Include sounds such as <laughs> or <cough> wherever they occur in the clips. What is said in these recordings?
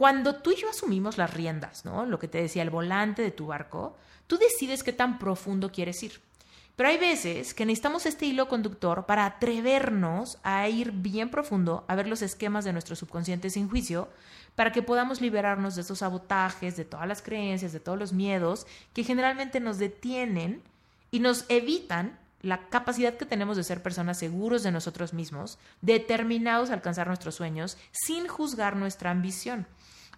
cuando tú y yo asumimos las riendas, ¿no? Lo que te decía, el volante de tu barco, tú decides qué tan profundo quieres ir. Pero hay veces que necesitamos este hilo conductor para atrevernos a ir bien profundo, a ver los esquemas de nuestro subconsciente sin juicio, para que podamos liberarnos de esos sabotajes, de todas las creencias, de todos los miedos que generalmente nos detienen y nos evitan la capacidad que tenemos de ser personas seguros de nosotros mismos, determinados a alcanzar nuestros sueños, sin juzgar nuestra ambición.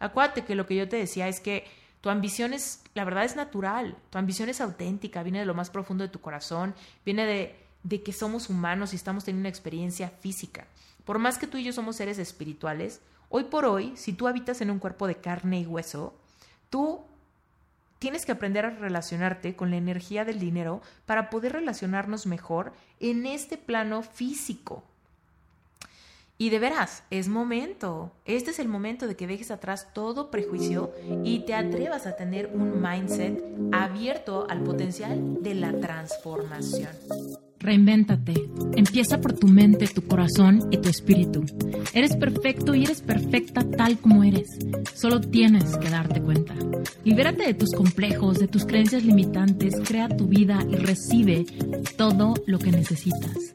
Acuérdate que lo que yo te decía es que tu ambición es, la verdad es natural, tu ambición es auténtica, viene de lo más profundo de tu corazón, viene de, de que somos humanos y estamos teniendo una experiencia física. Por más que tú y yo somos seres espirituales, hoy por hoy, si tú habitas en un cuerpo de carne y hueso, tú tienes que aprender a relacionarte con la energía del dinero para poder relacionarnos mejor en este plano físico. Y de veras, es momento. Este es el momento de que dejes atrás todo prejuicio y te atrevas a tener un mindset abierto al potencial de la transformación. Reinvéntate. Empieza por tu mente, tu corazón y tu espíritu. Eres perfecto y eres perfecta tal como eres. Solo tienes que darte cuenta. Libérate de tus complejos, de tus creencias limitantes, crea tu vida y recibe todo lo que necesitas.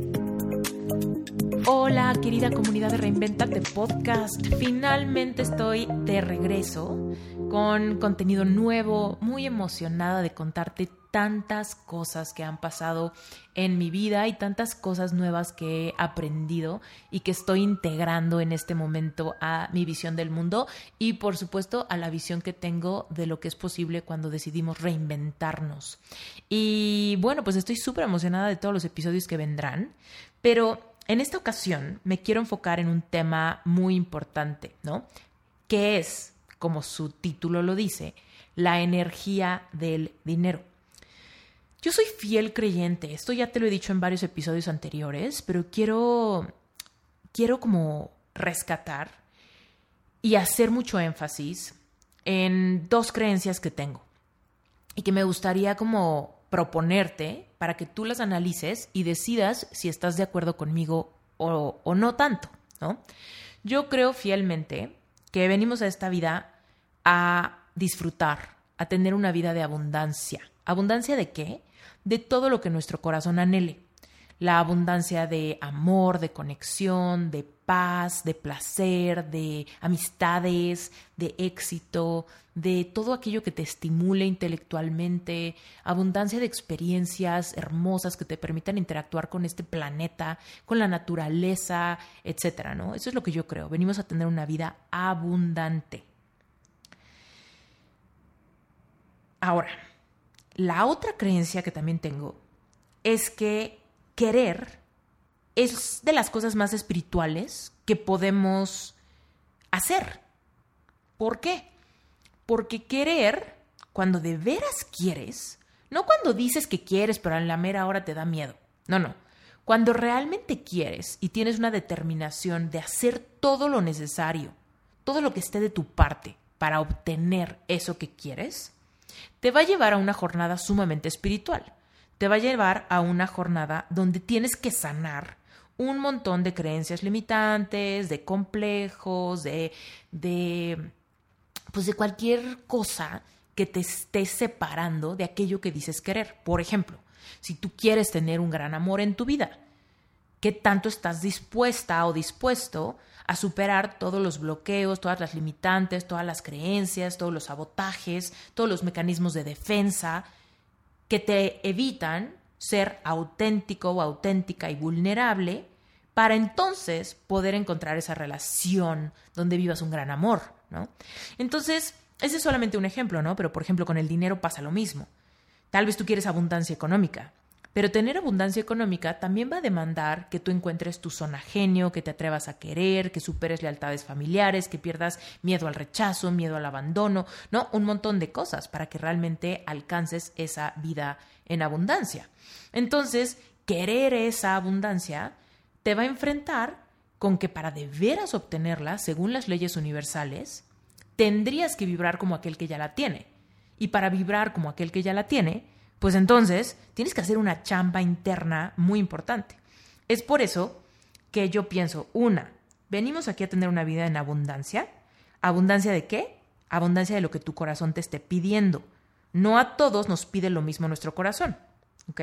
Hola, querida comunidad de Reinventate Podcast. Finalmente estoy de regreso con contenido nuevo, muy emocionada de contarte tantas cosas que han pasado en mi vida y tantas cosas nuevas que he aprendido y que estoy integrando en este momento a mi visión del mundo y por supuesto a la visión que tengo de lo que es posible cuando decidimos reinventarnos. Y bueno, pues estoy súper emocionada de todos los episodios que vendrán, pero en esta ocasión me quiero enfocar en un tema muy importante, ¿no? Que es, como su título lo dice, la energía del dinero. Yo soy fiel creyente, esto ya te lo he dicho en varios episodios anteriores, pero quiero quiero como rescatar y hacer mucho énfasis en dos creencias que tengo y que me gustaría como proponerte para que tú las analices y decidas si estás de acuerdo conmigo o, no tanto, ¿no? Yo creo fielmente que venimos a esta vida a disfrutar, a tener una vida de abundancia. ¿Abundancia de qué? De todo lo que nuestro corazón anhele la abundancia de amor, de conexión, de paz, de placer, de amistades, de éxito, de todo aquello que te estimule intelectualmente, abundancia de experiencias hermosas que te permitan interactuar con este planeta, con la naturaleza, etcétera, ¿no? Eso es lo que yo creo. Venimos a tener una vida abundante. Ahora, la otra creencia que también tengo es que querer es de las cosas más espirituales que podemos hacer. ¿Por qué? Porque querer, cuando de veras quieres, no cuando dices que quieres, pero en la mera hora te da miedo. No, no. Cuando realmente quieres y tienes una determinación de hacer todo lo necesario, todo lo que esté de tu parte para obtener eso que quieres, te va a llevar a una jornada sumamente espiritual te va a llevar a una jornada donde tienes que sanar un montón de creencias limitantes, de complejos, de, de, pues de cualquier cosa que te esté separando de aquello que dices querer. Por ejemplo, si tú quieres tener un gran amor en tu vida, ¿qué tanto estás dispuesta o dispuesto a superar todos los bloqueos, todas las limitantes, todas las creencias, todos los sabotajes, todos los mecanismos de defensa que te evitan ser auténtico o auténtica y vulnerable para entonces poder encontrar esa relación donde vivas un gran amor, ¿no? Entonces, ese es solamente un ejemplo, ¿no? Pero por ejemplo, con el dinero pasa lo mismo. Tal vez tú quieres abundancia económica, Pero tener abundancia económica también va a demandar que tú encuentres tu zona genio, que te atrevas a querer, que superes lealtades familiares, que pierdas miedo al rechazo, miedo al abandono, ¿no? Un montón de cosas para que realmente alcances esa vida en abundancia. Entonces, querer esa abundancia te va a enfrentar con que para de veras obtenerla, según las leyes universales, tendrías que vibrar como aquel que ya la tiene. Y para vibrar como aquel que ya la tiene, pues entonces tienes que hacer una chamba interna muy importante. Es por eso que yo pienso, una, venimos aquí a tener una vida en abundancia. ¿Abundancia de qué? Abundancia de lo que tu corazón te esté pidiendo. No a todos nos pide lo mismo nuestro corazón. ¿Ok?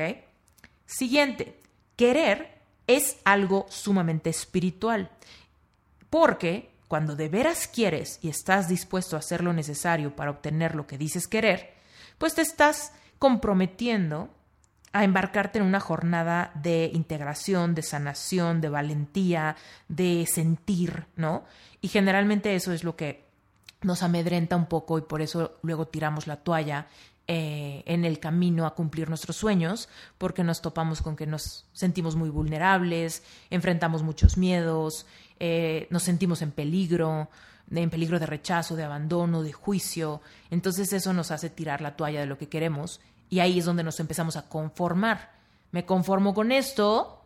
Siguiente, querer es algo sumamente espiritual. Porque cuando de veras quieres y estás dispuesto a hacer lo necesario para obtener lo que dices querer, pues te estás comprometiendo a embarcarte en una jornada de integración, de sanación, de valentía, de sentir, ¿no? Y generalmente eso es lo que nos amedrenta un poco y por eso luego tiramos la toalla eh, en el camino a cumplir nuestros sueños, porque nos topamos con que nos sentimos muy vulnerables, enfrentamos muchos miedos, eh, nos sentimos en peligro, en peligro de rechazo, de abandono, de juicio. Entonces eso nos hace tirar la toalla de lo que queremos y ahí es donde nos empezamos a conformar. Me conformo con esto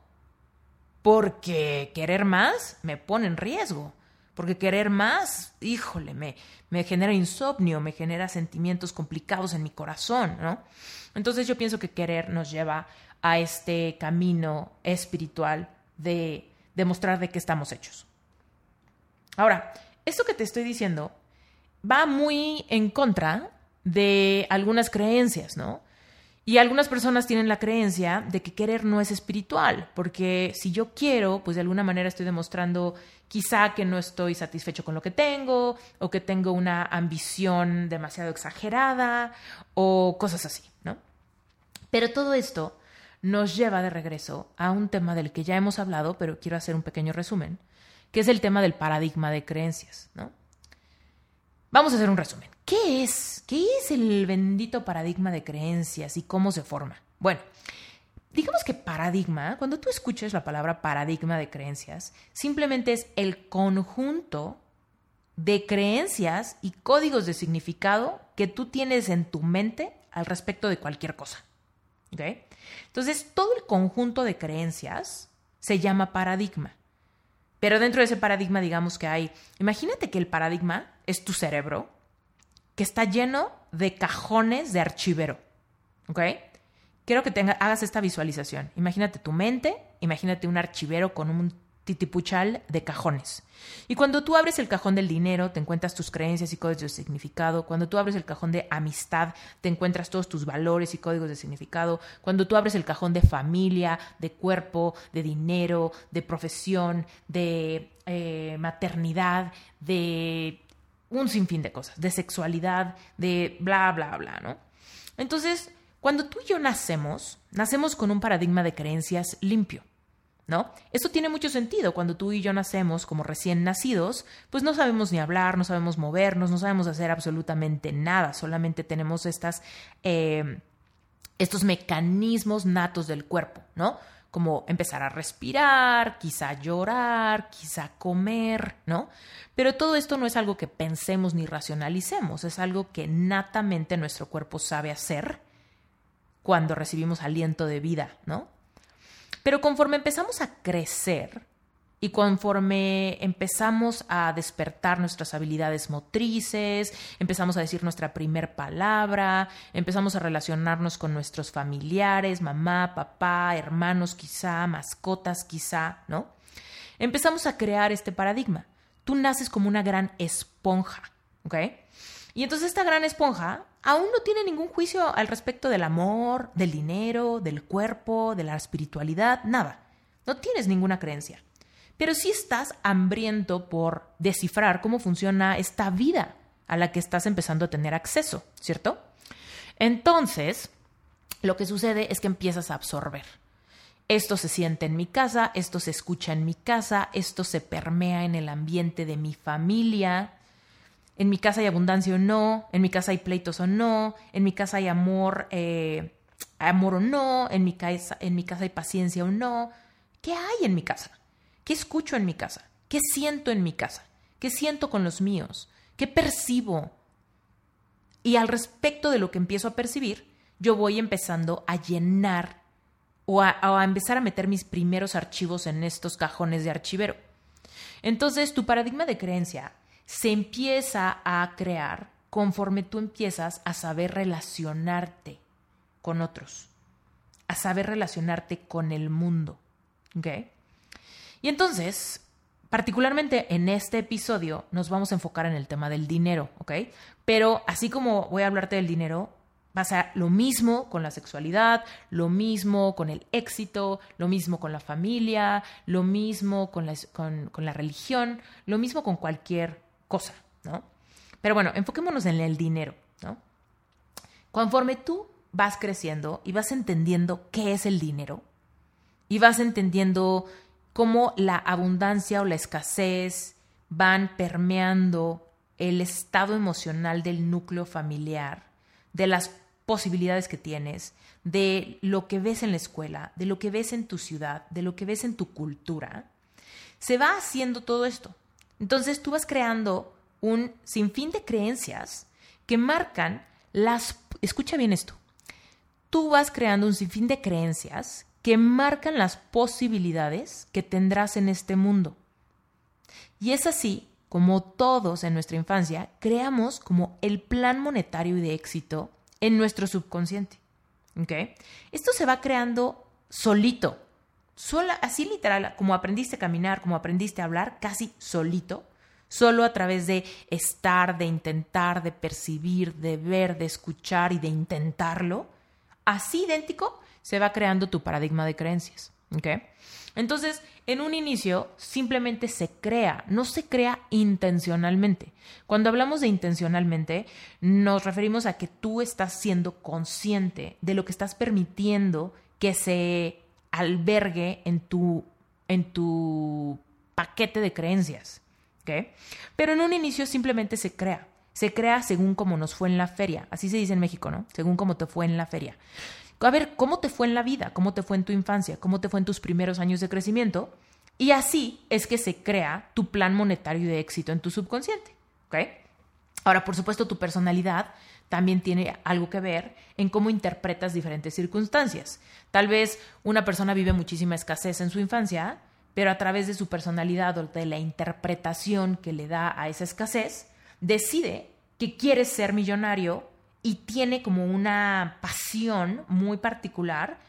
porque querer más me pone en riesgo. Porque querer más, híjole, me, me genera insomnio, me genera sentimientos complicados en mi corazón, ¿no? Entonces yo pienso que querer nos lleva a este camino espiritual de demostrar de qué estamos hechos. Ahora, esto que te estoy diciendo va muy en contra de algunas creencias, ¿no? Y algunas personas tienen la creencia de que querer no es espiritual, porque si yo quiero, pues de alguna manera estoy demostrando quizá que no estoy satisfecho con lo que tengo, o que tengo una ambición demasiado exagerada, o cosas así, ¿no? Pero todo esto nos lleva de regreso a un tema del que ya hemos hablado, pero quiero hacer un pequeño resumen, que es el tema del paradigma de creencias, ¿no? Vamos a hacer un resumen. ¿Qué es? ¿Qué es el bendito paradigma de creencias y cómo se forma? Bueno, digamos que paradigma, cuando tú escuches la palabra paradigma de creencias, simplemente es el conjunto de creencias y códigos de significado que tú tienes en tu mente al respecto de cualquier cosa. Entonces, todo el conjunto de creencias se llama paradigma. Pero dentro de ese paradigma, digamos que hay, imagínate que el paradigma es tu cerebro, que está lleno de cajones de archivero. ¿Ok? Quiero que tenga, hagas esta visualización. Imagínate tu mente, imagínate un archivero con un titipuchal de cajones. Y cuando tú abres el cajón del dinero, te encuentras tus creencias y códigos de significado. Cuando tú abres el cajón de amistad, te encuentras todos tus valores y códigos de significado. Cuando tú abres el cajón de familia, de cuerpo, de dinero, de profesión, de eh, maternidad, de un sinfín de cosas, de sexualidad, de bla, bla, bla, ¿no? Entonces, cuando tú y yo nacemos, nacemos con un paradigma de creencias limpio. ¿No? Esto tiene mucho sentido. Cuando tú y yo nacemos como recién nacidos, pues no sabemos ni hablar, no sabemos movernos, no sabemos hacer absolutamente nada, solamente tenemos estas, eh, estos mecanismos natos del cuerpo, ¿no? Como empezar a respirar, quizá llorar, quizá comer, ¿no? Pero todo esto no es algo que pensemos ni racionalicemos, es algo que natamente nuestro cuerpo sabe hacer cuando recibimos aliento de vida, ¿no? Pero conforme empezamos a crecer y conforme empezamos a despertar nuestras habilidades motrices, empezamos a decir nuestra primer palabra, empezamos a relacionarnos con nuestros familiares, mamá, papá, hermanos quizá, mascotas quizá, ¿no? Empezamos a crear este paradigma. Tú naces como una gran esponja, ¿ok? Y entonces esta gran esponja aún no tiene ningún juicio al respecto del amor, del dinero, del cuerpo, de la espiritualidad, nada. No tienes ninguna creencia. Pero sí estás hambriento por descifrar cómo funciona esta vida a la que estás empezando a tener acceso, ¿cierto? Entonces, lo que sucede es que empiezas a absorber. Esto se siente en mi casa, esto se escucha en mi casa, esto se permea en el ambiente de mi familia, en mi casa hay abundancia o no, en mi casa hay pleitos o no, en mi casa hay amor, eh, amor o no, en mi casa, en mi casa hay paciencia o no. ¿Qué hay en mi casa? ¿Qué escucho en mi casa? ¿Qué siento en mi casa? ¿Qué siento con los míos? ¿Qué percibo? Y al respecto de lo que empiezo a percibir, yo voy empezando a llenar o a, a, empezar a meter mis primeros archivos en estos cajones de archivero. Entonces, tu paradigma de creencia se empieza a crear conforme tú empiezas a saber relacionarte con otros, a saber relacionarte con el mundo. ¿Ok? Y entonces, particularmente en este episodio, nos vamos a enfocar en el tema del dinero, ¿ok? Pero así como voy a hablarte del dinero, pasa lo mismo con la sexualidad, lo mismo con el éxito, lo mismo con la familia, lo mismo con la, con la religión, lo mismo con cualquier cosa, ¿no? Pero bueno, enfoquémonos en el dinero, ¿no? Conforme tú vas creciendo y vas entendiendo qué es el dinero y vas entendiendo cómo la abundancia o la escasez van permeando el estado emocional del núcleo familiar, de las posibilidades que tienes, de lo que ves en la escuela, de lo que ves en tu ciudad, de lo que ves en tu cultura, se va haciendo todo esto. Entonces tú vas creando un sinfín de creencias que marcan las... Escucha bien esto. Tú vas creando un sinfín de creencias que marcan las posibilidades que tendrás en este mundo. Y es así como todos en nuestra infancia creamos como el plan monetario y de éxito en nuestro subconsciente. Esto se va creando solito, sola, así literal, como aprendiste a caminar, como aprendiste a hablar, casi solito, solo a través de estar, de intentar, de percibir, de ver, de escuchar y de intentarlo, así idéntico se va creando tu paradigma de creencias. Entonces, en un inicio simplemente se crea, no se crea intencionalmente. Cuando hablamos de intencionalmente, nos referimos a que tú estás siendo consciente de lo que estás permitiendo que se albergue en tu, en tu paquete de creencias. Pero en un inicio simplemente se crea. Se crea según como nos fue en la feria. Así se dice en México, ¿no? Según como te fue en la feria. A ver, ¿cómo te fue en la vida? ¿Cómo te fue en tu infancia? ¿Cómo te fue en tus primeros años de crecimiento? Y así es que se crea tu plan monetario de éxito en tu subconsciente. ¿Ok? Ahora, por supuesto, tu personalidad también tiene algo que ver en cómo interpretas diferentes circunstancias. Tal vez una persona vive muchísima escasez en su infancia, pero a través de su personalidad o de la interpretación que le da a esa escasez, decide que quiere ser millonario y tiene como una pasión muy particular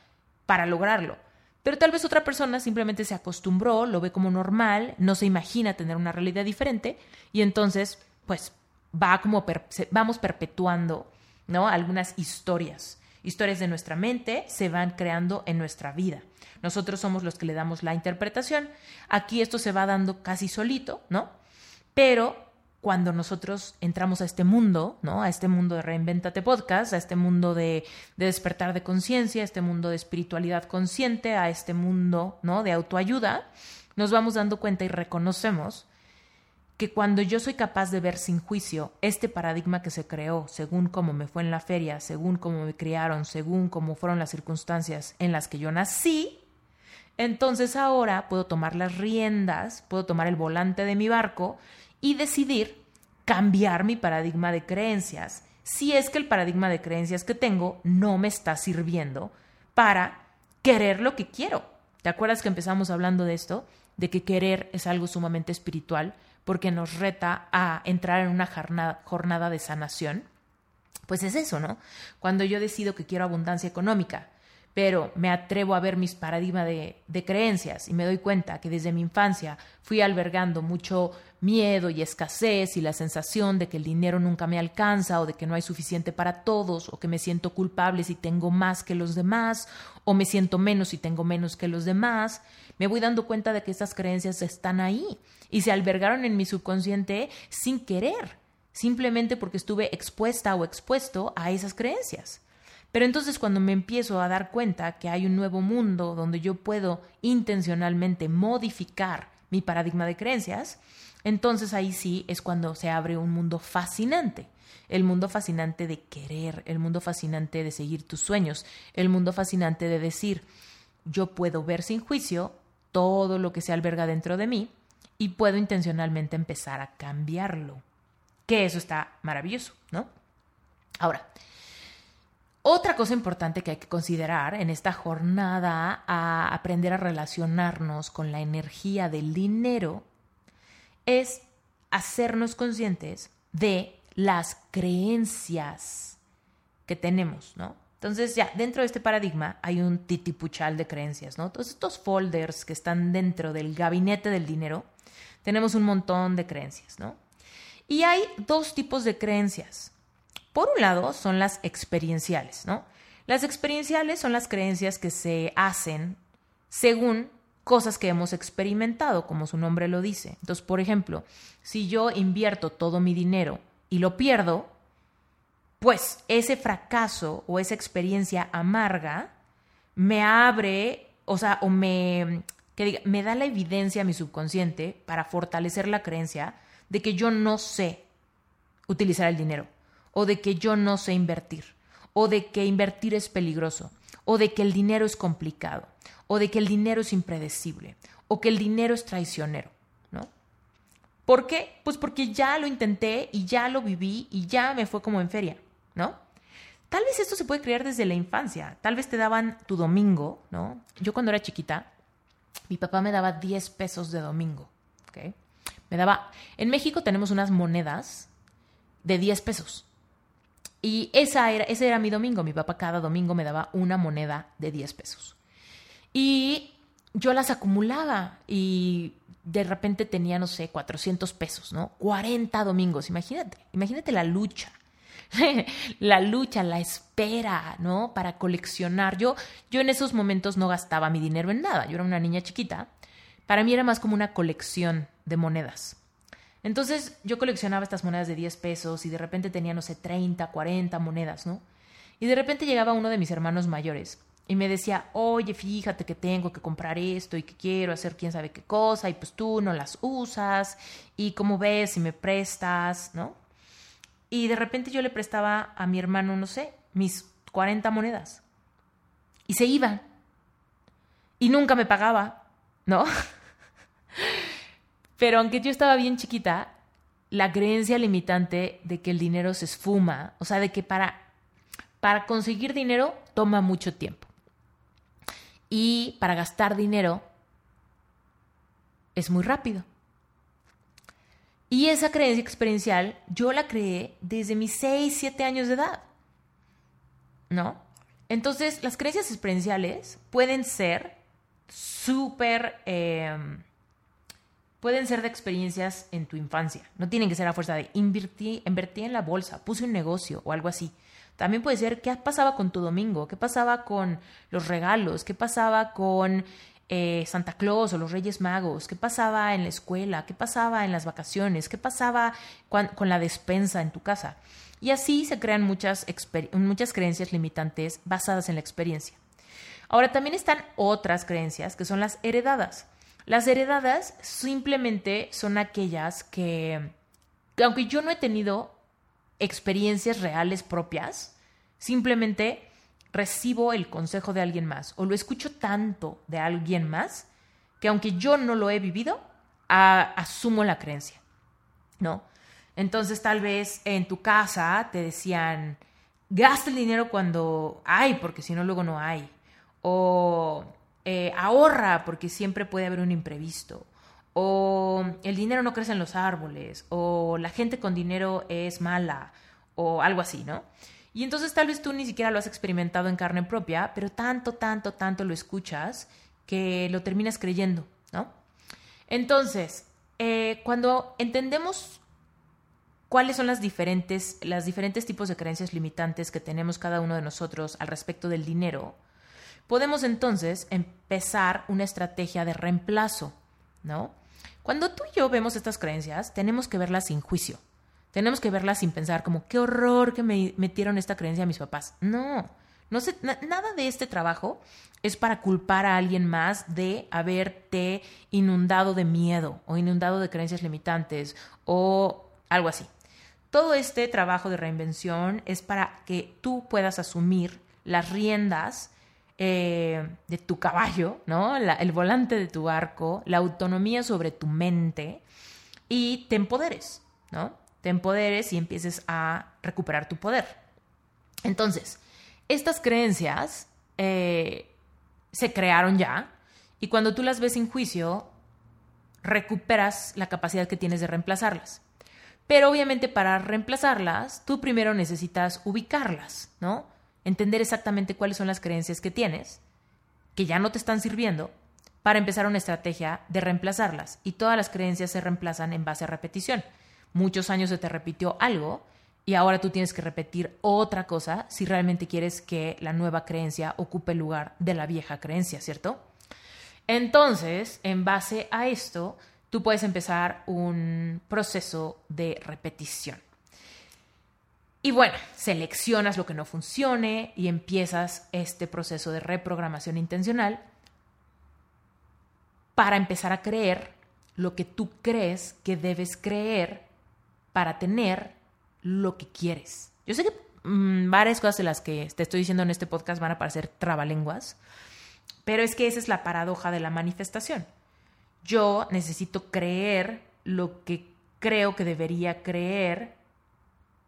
para lograrlo. Pero tal vez otra persona simplemente se acostumbró, lo ve como normal, no se imagina tener una realidad diferente y entonces, pues, va como vamos perpetuando, ¿no? Algunas historias. Historias de nuestra mente se van creando en nuestra vida. Nosotros somos los que le damos la interpretación. Aquí esto se va dando casi solito, ¿no? Pero cuando nosotros entramos a este mundo, ¿no? A este mundo de Reinventate Podcast, a este mundo de, de despertar de conciencia, a este mundo de espiritualidad consciente, a este mundo, ¿no? De autoayuda, nos vamos dando cuenta y reconocemos que cuando yo soy capaz de ver sin juicio este paradigma que se creó según cómo me fue en la feria, según cómo me criaron, según cómo fueron las circunstancias en las que yo nací, entonces ahora puedo tomar las riendas, puedo tomar el volante de mi barco y decidir cambiar mi paradigma de creencias si es que el paradigma de creencias que tengo no me está sirviendo para querer lo que quiero. ¿Te acuerdas que empezamos hablando de esto? De que querer es algo sumamente espiritual porque nos reta a entrar en una jornada, de sanación. Pues es eso, ¿no? Cuando yo decido que quiero abundancia económica, pero me atrevo a ver mis paradigmas de, de, creencias y me doy cuenta que desde mi infancia fui albergando mucho miedo y escasez y la sensación de que el dinero nunca me alcanza o de que no hay suficiente para todos o que me siento culpable si tengo más que los demás o me siento menos si tengo menos que los demás, me voy dando cuenta de que estas creencias están ahí y se albergaron en mi subconsciente sin querer, simplemente porque estuve expuesta o expuesto a esas creencias. Pero entonces cuando me empiezo a dar cuenta que hay un nuevo mundo donde yo puedo intencionalmente modificar mi paradigma de creencias, entonces ahí sí es cuando se abre un mundo fascinante. El mundo fascinante de querer, el mundo fascinante de seguir tus sueños, el mundo fascinante de decir, yo puedo ver sin juicio todo lo que se alberga dentro de mí y puedo intencionalmente empezar a cambiarlo. Que eso está maravilloso, ¿no? Ahora, otra cosa importante que hay que considerar en esta jornada a aprender a relacionarnos con la energía del dinero es hacernos conscientes de las creencias que tenemos, ¿no? Entonces ya dentro de este paradigma hay un titipuchal de creencias, ¿no? Todos estos folders que están dentro del gabinete del dinero, tenemos un montón de creencias, ¿no? Y hay dos tipos de creencias. Por un lado son las experienciales, ¿no? Las experienciales son las creencias que se hacen según cosas que hemos experimentado, como su nombre lo dice. Entonces, por ejemplo, si yo invierto todo mi dinero y lo pierdo, pues ese fracaso o esa experiencia amarga me abre, o sea, o me, que me da la evidencia a mi subconsciente para fortalecer la creencia de que yo no sé utilizar el dinero, o de que yo no sé invertir, o de que invertir es peligroso, o de que el dinero es complicado, o de que el dinero es impredecible, o que el dinero es traicionero, ¿no? ¿Por qué? Pues porque ya lo intenté y ya lo viví y ya me fue como en feria, ¿no? Tal vez esto se puede creer desde la infancia. Tal vez te daban tu domingo, ¿no? Yo cuando era chiquita, mi papá me daba 10 pesos de domingo, ¿ok? Me daba... En México tenemos unas monedas de 10 pesos. Y esa era, ese era mi domingo. Mi papá cada domingo me daba una moneda de 10 pesos. Y yo las acumulaba y de repente tenía, no sé, 400 pesos, ¿no? 40 domingos, imagínate, imagínate la lucha. <laughs> la lucha, la espera, ¿no? Para coleccionar. Yo, yo en esos momentos no gastaba mi dinero en nada. Yo era una niña chiquita. Para mí era más como una colección de monedas. Entonces yo coleccionaba estas monedas de 10 pesos y de repente tenía, no sé, 30, 40 monedas, ¿no? Y de repente llegaba uno de mis hermanos mayores y me decía, oye, fíjate que tengo que comprar esto y que quiero hacer quién sabe qué cosa y pues tú no las usas y cómo ves si me prestas, ¿no? Y de repente yo le prestaba a mi hermano, no sé, mis 40 monedas. Y se iba. Y nunca me pagaba, ¿no? <laughs> Pero aunque yo estaba bien chiquita, la creencia limitante de que el dinero se esfuma, o sea, de que para, para conseguir dinero toma mucho tiempo. Y para gastar dinero es muy rápido. Y esa creencia experiencial yo la creé desde mis 6, 7 años de edad. ¿No? Entonces, las creencias experienciales pueden ser súper... Em, pueden ser de experiencias en tu infancia. No tienen que ser a fuerza de invertí en la bolsa, puse un negocio o algo así. También puede ser qué pasaba con tu domingo, qué pasaba con los regalos, qué pasaba con eh, Santa Claus o los Reyes Magos, qué pasaba en la escuela, qué pasaba en las vacaciones, qué pasaba con, la despensa en tu casa. Y así se crean muchas, muchas creencias limitantes basadas en la experiencia. Ahora también están otras creencias que son las heredadas. Las heredadas simplemente son aquellas que, que aunque yo no he tenido experiencias reales propias, simplemente recibo el consejo de alguien más o lo escucho tanto de alguien más que aunque yo no lo he vivido, asumo la creencia, ¿no? Entonces tal vez en tu casa te decían, gasta el dinero cuando hay, porque si no luego no hay. O eh, ahorra, porque siempre puede haber un imprevisto o el dinero no crece en los árboles, o la gente con dinero es mala, o algo así, ¿no? Y entonces tal vez tú ni siquiera lo has experimentado en carne propia, pero tanto, tanto, tanto lo escuchas que lo terminas creyendo, ¿no? Entonces, eh, cuando entendemos cuáles son las diferentes, las diferentes tipos de creencias limitantes que tenemos cada uno de nosotros al respecto del dinero, podemos entonces empezar una estrategia de reemplazo, ¿no? Cuando tú y yo vemos estas creencias, tenemos que verlas sin juicio. Tenemos que verlas sin pensar como, qué horror que me metieron esta creencia a mis papás. No, No sé, nada de este trabajo es para culpar a alguien más de haberte inundado de miedo o inundado de creencias limitantes o algo así. Todo este trabajo de reinvención es para que tú puedas asumir las riendas eh, de tu caballo, ¿no? el volante de tu arco, la autonomía sobre tu mente y te empoderes, ¿no? Te empoderes y empieces a recuperar tu poder. Entonces, estas creencias eh, se crearon ya y cuando tú las ves sin juicio, recuperas la capacidad que tienes de reemplazarlas. Pero obviamente para reemplazarlas, tú primero necesitas ubicarlas, ¿no? Entender exactamente cuáles son las creencias que tienes, que ya no te están sirviendo, para empezar una estrategia de reemplazarlas. Y todas las creencias se reemplazan en base a repetición. Muchos años se te repitió algo y ahora tú tienes que repetir otra cosa si realmente quieres que la nueva creencia ocupe el lugar de la vieja creencia, ¿cierto? Entonces, en base a esto, tú puedes empezar un proceso de repetición. Y bueno, seleccionas lo que no funcione y empiezas este proceso de reprogramación intencional para empezar a creer lo que tú crees que debes creer para tener lo que quieres. Yo sé que mm, varias cosas de las que te estoy diciendo en este podcast van a parecer trabalenguas, pero es que esa es la paradoja de la manifestación. Yo necesito creer lo que creo que debería creer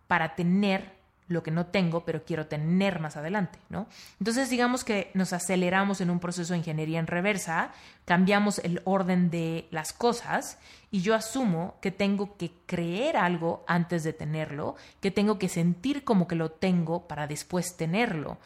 para tener lo que no tengo, pero quiero tener más adelante, ¿no? Entonces, digamos que nos aceleramos en un proceso de ingeniería en reversa, cambiamos el orden de las cosas y yo asumo que tengo que creer algo antes de tenerlo, que tengo que sentir como que lo tengo para después tenerlo.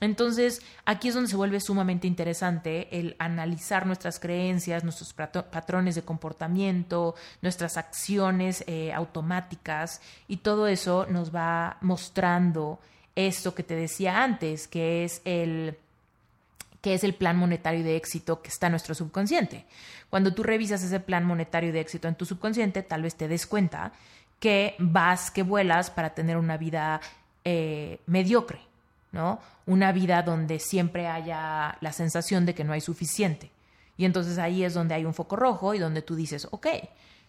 Entonces, aquí es donde se vuelve sumamente interesante el analizar nuestras creencias, nuestros patrones de comportamiento, nuestras acciones eh, automáticas y todo eso nos va mostrando esto que te decía antes, que es el que es el plan monetario de éxito que está en nuestro subconsciente. Cuando tú revisas ese plan monetario de éxito en tu subconsciente, tal vez te des cuenta que vas, que vuelas para tener una vida eh, mediocre ¿no? Una vida donde siempre haya la sensación de que no hay suficiente. Y entonces ahí es donde hay un foco rojo y donde tú dices, ok,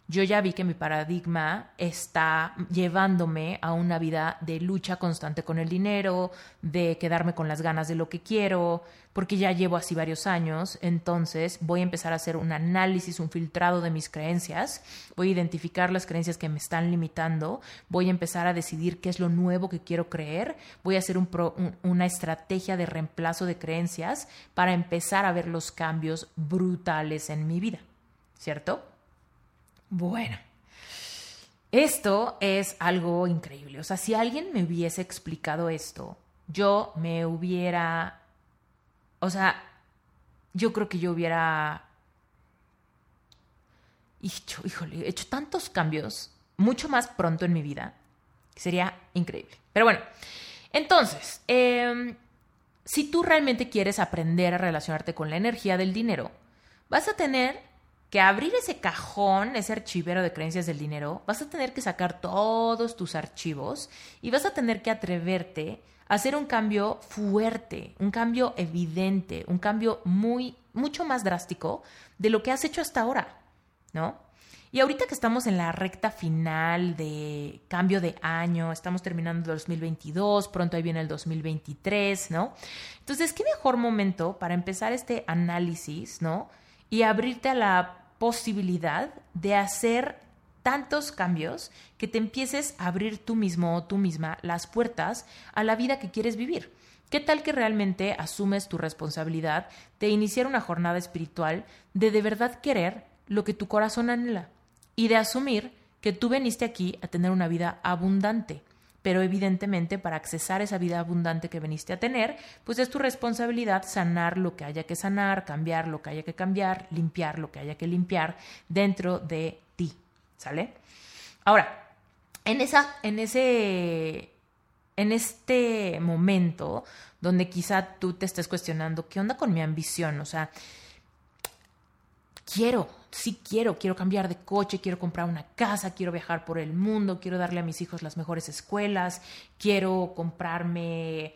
yo ya vi que mi paradigma está llevándome a una vida de lucha constante con el dinero, de quedarme con las ganas de lo que quiero, porque ya llevo así varios años, entonces voy a empezar a hacer un análisis, un filtrado de mis creencias, voy a identificar las creencias que me están limitando, voy a empezar a decidir qué es lo nuevo que quiero creer, voy a hacer una estrategia de reemplazo de creencias para empezar a ver los cambios brutales en mi vida, ¿cierto? Bueno, esto es algo increíble. O sea, si alguien me hubiese explicado esto, yo me hubiera, o sea, yo creo que yo hubiera hecho, híjole, hecho tantos cambios mucho más pronto en mi vida, sería increíble. Pero bueno, entonces, em, si tú realmente quieres aprender a relacionarte con la energía del dinero, vas a tener que abrir ese cajón, ese archivero de creencias del dinero, vas a tener que sacar todos tus archivos y vas a tener que atreverte a hacer un cambio fuerte, un cambio evidente, un cambio muy, mucho más drástico de lo que has hecho hasta ahora, ¿no? Y ahorita que estamos en la recta final de cambio de año, estamos terminando el 2022, pronto ahí viene el 2023, ¿no? Entonces, ¿qué mejor momento para empezar este análisis, ¿no? Y abrirte a la posibilidad de hacer tantos cambios que te empieces a abrir tú mismo o tú misma las puertas a la vida que quieres vivir. ¿Qué tal que realmente asumes tu responsabilidad de iniciar una jornada espiritual de de verdad querer lo que tu corazón anhela y de asumir que tú veniste aquí a tener una vida abundante? Pero evidentemente para accesar esa vida abundante que veniste a tener, pues es tu responsabilidad sanar lo que haya que sanar, cambiar lo que haya que cambiar, limpiar lo que haya que limpiar dentro de ti, ¿sale? Ahora, en esa en ese en este momento donde quizá tú te estés cuestionando, ¿qué onda con mi ambición? O sea, quiero sí quiero, quiero cambiar de coche, quiero comprar una casa, quiero viajar por el mundo, quiero darle a mis hijos las mejores escuelas, quiero comprarme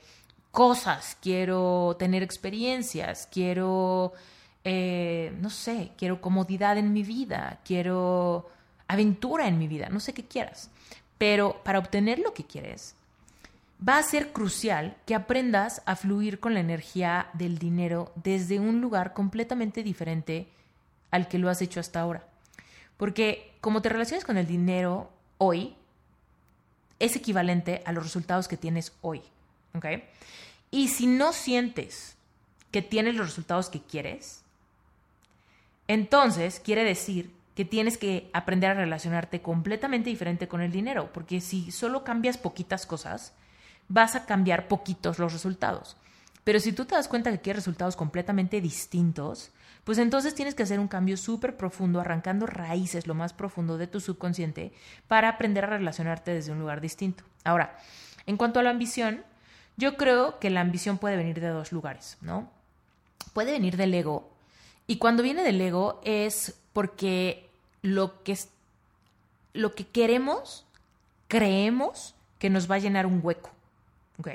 cosas, quiero tener experiencias, quiero, eh, no sé, quiero comodidad en mi vida, quiero aventura en mi vida, no sé qué quieras. Pero para obtener lo que quieres, va a ser crucial que aprendas a fluir con la energía del dinero desde un lugar completamente diferente al que lo has hecho hasta ahora. Porque como te relacionas con el dinero hoy, es equivalente a los resultados que tienes hoy. ¿ok? Y si no sientes que tienes los resultados que quieres, entonces quiere decir que tienes que aprender a relacionarte completamente diferente con el dinero, porque si solo cambias poquitas cosas, vas a cambiar poquitos los resultados. Pero si tú te das cuenta que quieres resultados completamente distintos, pues entonces tienes que hacer un cambio súper profundo, arrancando raíces lo más profundo de tu subconsciente para aprender a relacionarte desde un lugar distinto. Ahora, en cuanto a la ambición, yo creo que la ambición puede venir de dos lugares, ¿no? Puede venir del ego, y cuando viene del ego es porque lo que, lo que queremos, creemos que nos va a llenar un hueco. ¿ok?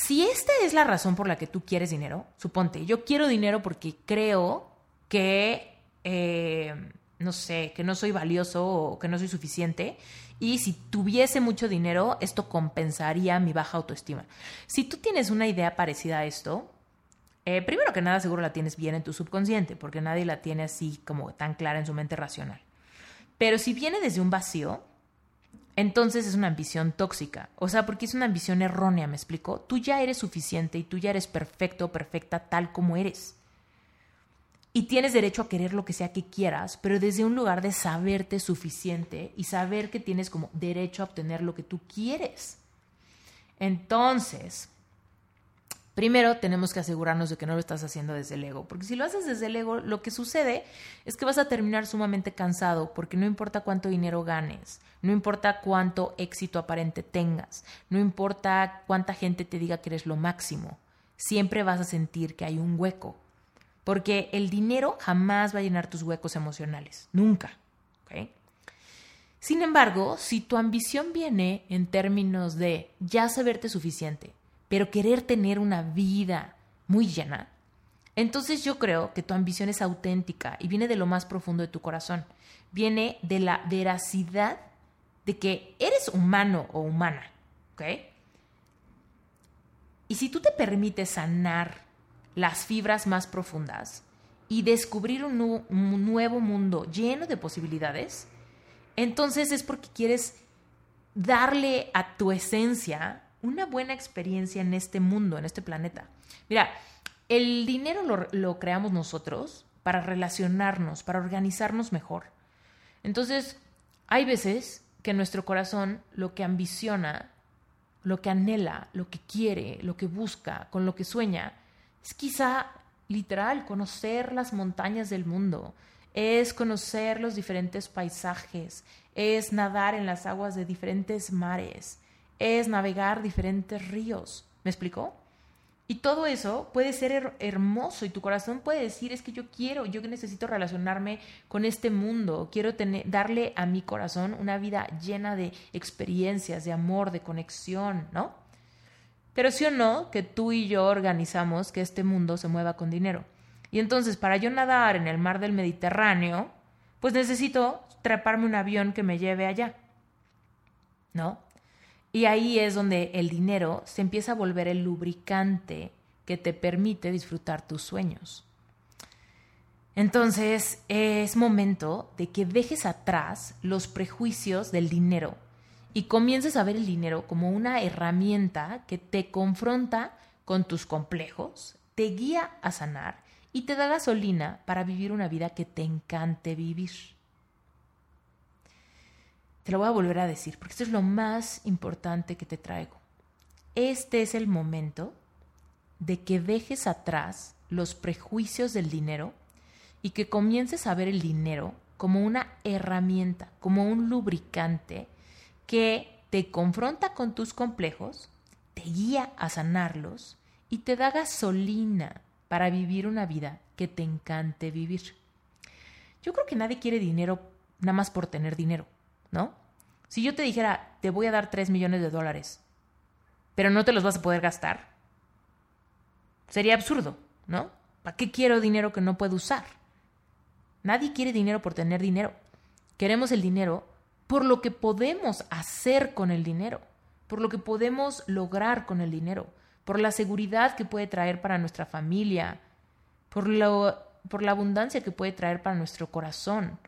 Si esta es la razón por la que tú quieres dinero, suponte, yo quiero dinero porque creo que, eh, no sé, que no soy valioso o que no soy suficiente. Y si tuviese mucho dinero, esto compensaría mi baja autoestima. Si tú tienes una idea parecida a esto, eh, primero que nada seguro la tienes bien en tu subconsciente, porque nadie la tiene así como tan clara en su mente racional. Pero si viene desde un vacío, entonces es una ambición tóxica. O sea, porque es una ambición errónea, ¿me explico? Tú ya eres suficiente y tú ya eres perfecto perfecta tal como eres. Y tienes derecho a querer lo que sea que quieras, pero desde un lugar de saberte suficiente y saber que tienes como derecho a obtener lo que tú quieres. Entonces, Primero tenemos que asegurarnos de que no lo estás haciendo desde el ego, porque si lo haces desde el ego, lo que sucede es que vas a terminar sumamente cansado, porque no importa cuánto dinero ganes, no importa cuánto éxito aparente tengas, no importa cuánta gente te diga que eres lo máximo, siempre vas a sentir que hay un hueco, porque el dinero jamás va a llenar tus huecos emocionales, nunca. Sin embargo, si tu ambición viene en términos de ya saberte suficiente, pero querer tener una vida muy llena, entonces yo creo que tu ambición es auténtica y viene de lo más profundo de tu corazón. Viene de la veracidad de que eres humano o humana, ¿ok? Y si tú te permites sanar las fibras más profundas y descubrir un, un nuevo mundo lleno de posibilidades, entonces es porque quieres darle a tu esencia una buena experiencia en este mundo, en este planeta. Mira, el dinero lo, creamos nosotros para relacionarnos, para organizarnos mejor. Entonces, hay veces que nuestro corazón lo que ambiciona, lo que anhela, lo que quiere, lo que busca, con lo que sueña, es quizá literal conocer las montañas del mundo, es conocer los diferentes paisajes, es nadar en las aguas de diferentes mares, es navegar diferentes ríos. ¿Me explicó? Y todo eso puede ser hermoso y tu corazón puede decir, es que yo quiero, yo necesito relacionarme con este mundo, quiero darle a mi corazón una vida llena de experiencias, de amor, de conexión, ¿no? Pero sí o no que tú y yo organizamos que este mundo se mueva con dinero. Y entonces para yo nadar en el mar del Mediterráneo, pues necesito treparme un avión que me lleve allá, ¿no? Y ahí es donde el dinero se empieza a volver el lubricante que te permite disfrutar tus sueños. Entonces es momento de que dejes atrás los prejuicios del dinero y comiences a ver el dinero como una herramienta que te confronta con tus complejos, te guía a sanar y te da gasolina para vivir una vida que te encante vivir. Te lo voy a volver a decir, porque esto es lo más importante que te traigo. Este es el momento de que dejes atrás los prejuicios del dinero y que comiences a ver el dinero como una herramienta, como un lubricante que te confronta con tus complejos, te guía a sanarlos y te da gasolina para vivir una vida que te encante vivir. Yo creo que nadie quiere dinero nada más por tener dinero. ¿No? Si yo te dijera, te voy a dar 3 millones de dólares, pero no te los vas a poder gastar, Sería absurdo, ¿no? ¿Para qué quiero dinero que no puedo usar? Nadie quiere dinero por tener dinero. Queremos el dinero por lo que podemos hacer con el dinero, por lo que podemos lograr con el dinero, por la seguridad que puede traer para nuestra familia, por, por la abundancia que puede traer para nuestro corazón,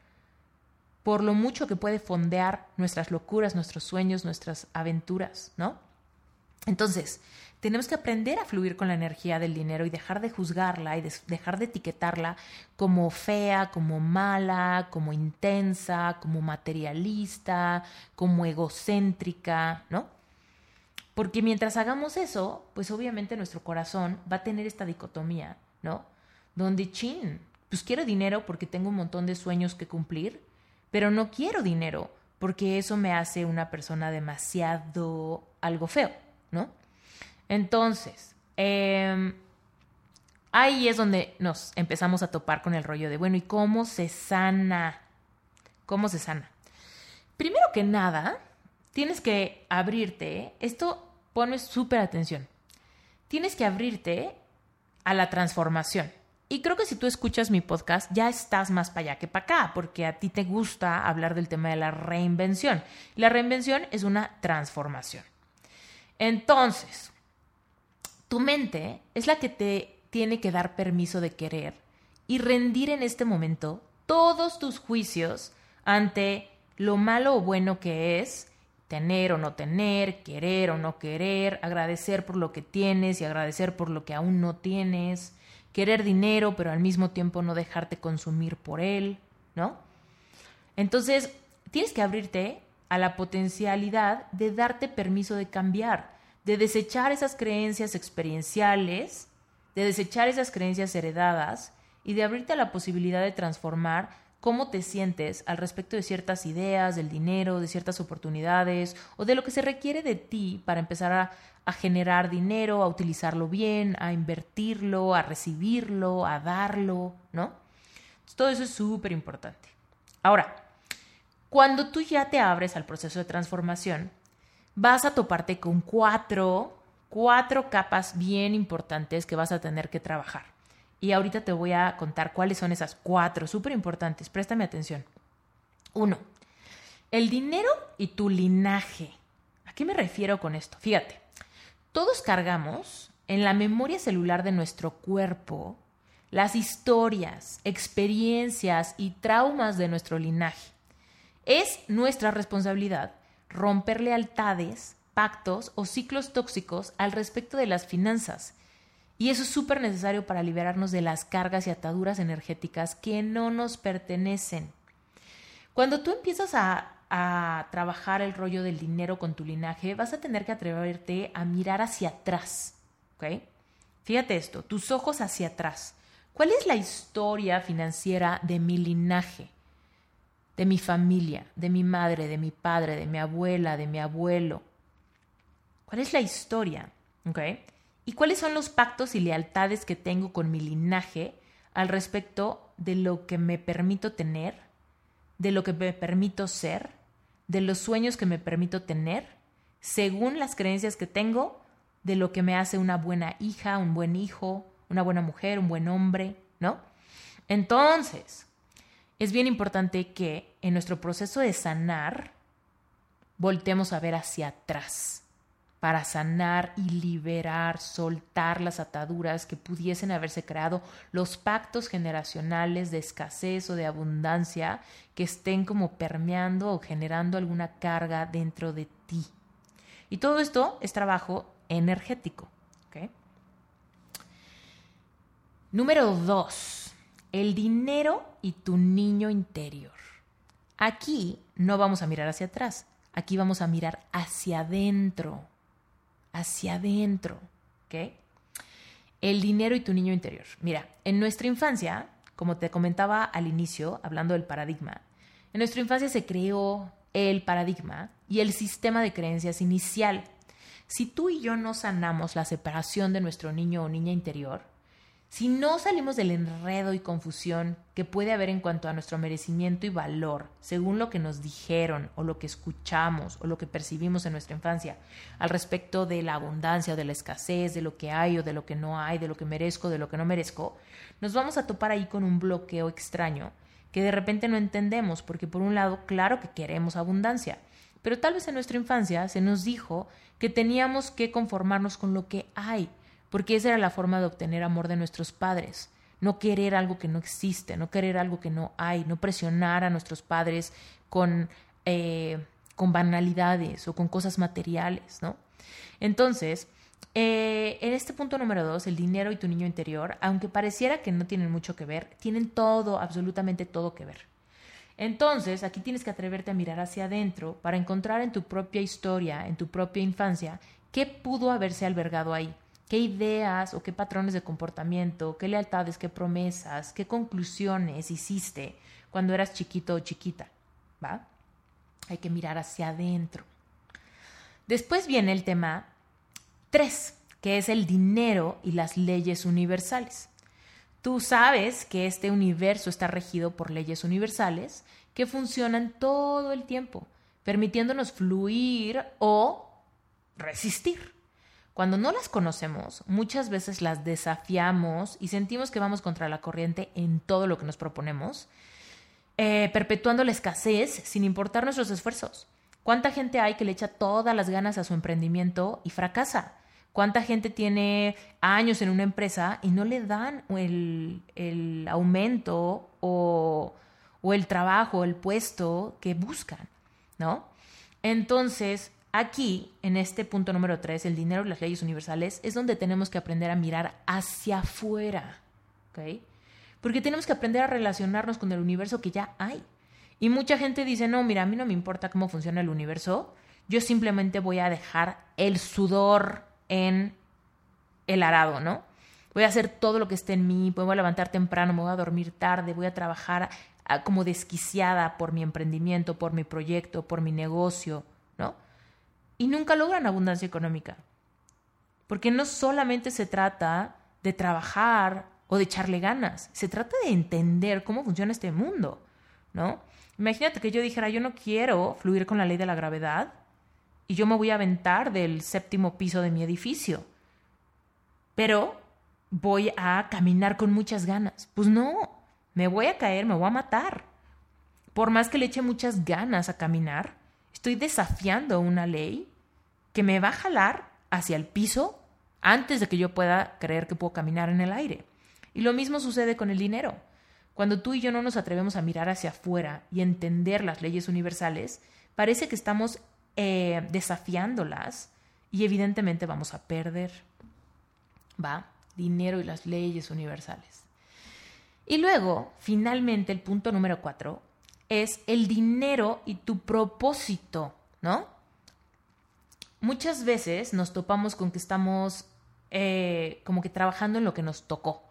por lo mucho que puede fondear nuestras locuras, nuestros sueños, nuestras aventuras, ¿no? Entonces, tenemos que aprender a fluir con la energía del dinero y dejar de juzgarla y dejar de etiquetarla como fea, como mala, como intensa, como materialista, como egocéntrica, ¿no? Porque mientras hagamos eso, pues obviamente nuestro corazón va a tener esta dicotomía, ¿no? Donde, chin, pues quiero dinero porque tengo un montón de sueños que cumplir, pero no quiero dinero porque eso me hace una persona demasiado algo feo, ¿no? Entonces, em, ahí es donde nos empezamos a topar con el rollo de, bueno, ¿y cómo se sana? ¿Cómo se sana? Primero que nada, tienes que abrirte, esto pone súper atención, tienes que abrirte a la transformación. Y creo que si tú escuchas mi podcast, ya estás más para allá que para acá, porque a ti te gusta hablar del tema de la reinvención. La reinvención es una transformación. Entonces, tu mente es la que te tiene que dar permiso de querer y rendir en este momento todos tus juicios ante lo malo o bueno que es tener o no tener, querer o no querer, agradecer por lo que tienes y agradecer por lo que aún no tienes, querer dinero pero al mismo tiempo no dejarte consumir por él, ¿no? Entonces, tienes que abrirte a la potencialidad de darte permiso de cambiar de desechar esas creencias experienciales, de desechar esas creencias heredadas y de abrirte a la posibilidad de transformar cómo te sientes al respecto de ciertas ideas, del dinero, de ciertas oportunidades o de lo que se requiere de ti para empezar a, generar dinero, a utilizarlo bien, a invertirlo, a recibirlo, a darlo, ¿no? todo eso es súper importante. Ahora, cuando tú ya te abres al proceso de transformación, vas a toparte con cuatro, cuatro capas bien importantes que vas a tener que trabajar. Y ahorita te voy a contar cuáles son esas cuatro, súper importantes. Préstame atención. Uno, el dinero y tu linaje. ¿A qué me refiero con esto? Fíjate, todos cargamos en la memoria celular de nuestro cuerpo las historias, experiencias y traumas de nuestro linaje. Es nuestra responsabilidad romper lealtades, pactos o ciclos tóxicos al respecto de las finanzas. Y eso es súper necesario para liberarnos de las cargas y ataduras energéticas que no nos pertenecen. Cuando tú empiezas a, a trabajar el rollo del dinero con tu linaje, vas a tener que atreverte a mirar hacia atrás. ¿Ok? Fíjate esto, tus ojos hacia atrás. ¿Cuál es la historia financiera de mi linaje? de mi familia, de mi madre, de mi padre, de mi abuela, de mi abuelo. ¿Cuál es la historia? ¿Y cuáles son los pactos y lealtades que tengo con mi linaje al respecto de lo que me permito tener, de lo que me permito ser, de los sueños que me permito tener, según las creencias que tengo, de lo que me hace una buena hija, un buen hijo, una buena mujer, un buen hombre, ¿no? Entonces, es bien importante que en nuestro proceso de sanar voltemos a ver hacia atrás para sanar y liberar, soltar las ataduras que pudiesen haberse creado, los pactos generacionales de escasez o de abundancia que estén como permeando o generando alguna carga dentro de ti. Y todo esto es trabajo energético. Número dos el dinero y tu niño interior. Aquí no vamos a mirar hacia atrás, aquí vamos a mirar hacia adentro, hacia adentro, ¿ok? El dinero y tu niño interior. Mira, en nuestra infancia, como te comentaba al inicio, hablando del paradigma, en nuestra infancia se creó el paradigma y el sistema de creencias inicial. Si tú y yo no sanamos la separación de nuestro niño o niña interior, Si no salimos del enredo y confusión que puede haber en cuanto a nuestro merecimiento y valor, según lo que nos dijeron o lo que escuchamos o lo que percibimos en nuestra infancia, al respecto de la abundancia o de la escasez, de lo que hay o de lo que no hay, de lo que merezco, de lo que no merezco, nos vamos a topar ahí con un bloqueo extraño que de repente no entendemos, porque por un lado, claro que queremos abundancia, pero tal vez en nuestra infancia se nos dijo que teníamos que conformarnos con lo que hay porque esa era la forma de obtener amor de nuestros padres. No querer algo que no existe, no querer algo que no hay, no presionar a nuestros padres con, eh, con banalidades o con cosas materiales, ¿no? Entonces, eh, en este punto número dos, el dinero y tu niño interior, aunque pareciera que no tienen mucho que ver, tienen todo, absolutamente todo que ver. Entonces, aquí tienes que atreverte a mirar hacia adentro para encontrar en tu propia historia, en tu propia infancia, qué pudo haberse albergado ahí qué ideas o qué patrones de comportamiento, qué lealtades, qué promesas, qué conclusiones hiciste cuando eras chiquito o chiquita, ¿va? Hay que mirar hacia adentro. Después viene el tema 3, que es el dinero y las leyes universales. Tú sabes que este universo está regido por leyes universales que funcionan todo el tiempo, permitiéndonos fluir o resistir. Cuando no las conocemos, muchas veces las desafiamos y sentimos que vamos contra la corriente en todo lo que nos proponemos, eh, perpetuando la escasez sin importar nuestros esfuerzos. ¿Cuánta gente hay que le echa todas las ganas a su emprendimiento y fracasa? ¿Cuánta gente tiene años en una empresa y no le dan el, el aumento o, o el trabajo, el puesto que buscan? ¿No? Entonces, Aquí, en este punto número 3, el dinero y las leyes universales, es donde tenemos que aprender a mirar hacia afuera. Porque tenemos que aprender a relacionarnos con el universo que ya hay. Y mucha gente dice, no, mira, a mí no me importa cómo funciona el universo, yo simplemente voy a dejar el sudor en el arado, ¿no? Voy a hacer todo lo que esté en mí, voy a levantar temprano, me voy a dormir tarde, voy a trabajar ah, como desquiciada por mi emprendimiento, por mi proyecto, por mi negocio. Y nunca logran abundancia económica. Porque no solamente se trata de trabajar o de echarle ganas, se trata de entender cómo funciona este mundo, ¿no? Imagínate que yo dijera, yo no quiero fluir con la ley de la gravedad y yo me voy a aventar del séptimo piso de mi edificio, pero voy a caminar con muchas ganas. Pues no, me voy a caer, me voy a matar. Por más que le eche muchas ganas a caminar, estoy desafiando una ley que me va a jalar hacia el piso antes de que yo pueda creer que puedo caminar en el aire. Y lo mismo sucede con el dinero. Cuando tú y yo no nos atrevemos a mirar hacia afuera y entender las leyes universales, parece que estamos eh, desafiándolas y evidentemente vamos a perder. ¿Va? Dinero y las leyes universales. Y luego, finalmente, el punto número cuatro es el dinero y tu propósito, ¿no? muchas veces nos topamos con que estamos eh, como que trabajando en lo que nos tocó.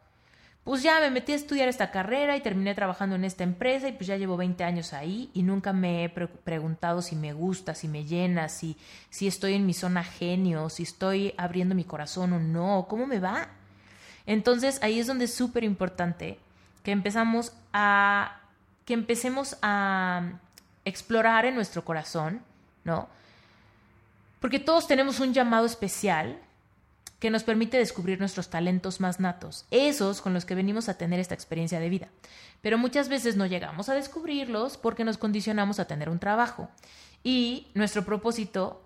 Pues ya me metí a estudiar esta carrera y terminé trabajando en esta empresa y pues ya llevo 20 años ahí y nunca me he preguntado si me gusta, si me llena, si, si estoy en mi zona genio, si estoy abriendo mi corazón o no, cómo me va. Entonces ahí es donde es súper importante que empezamos a que empecemos a explorar en nuestro corazón, ¿no? Porque todos tenemos un llamado especial que nos permite descubrir nuestros talentos más natos, esos con los que venimos a tener esta experiencia de vida. Pero muchas veces no llegamos a descubrirlos porque nos condicionamos a tener un trabajo. Y nuestro propósito,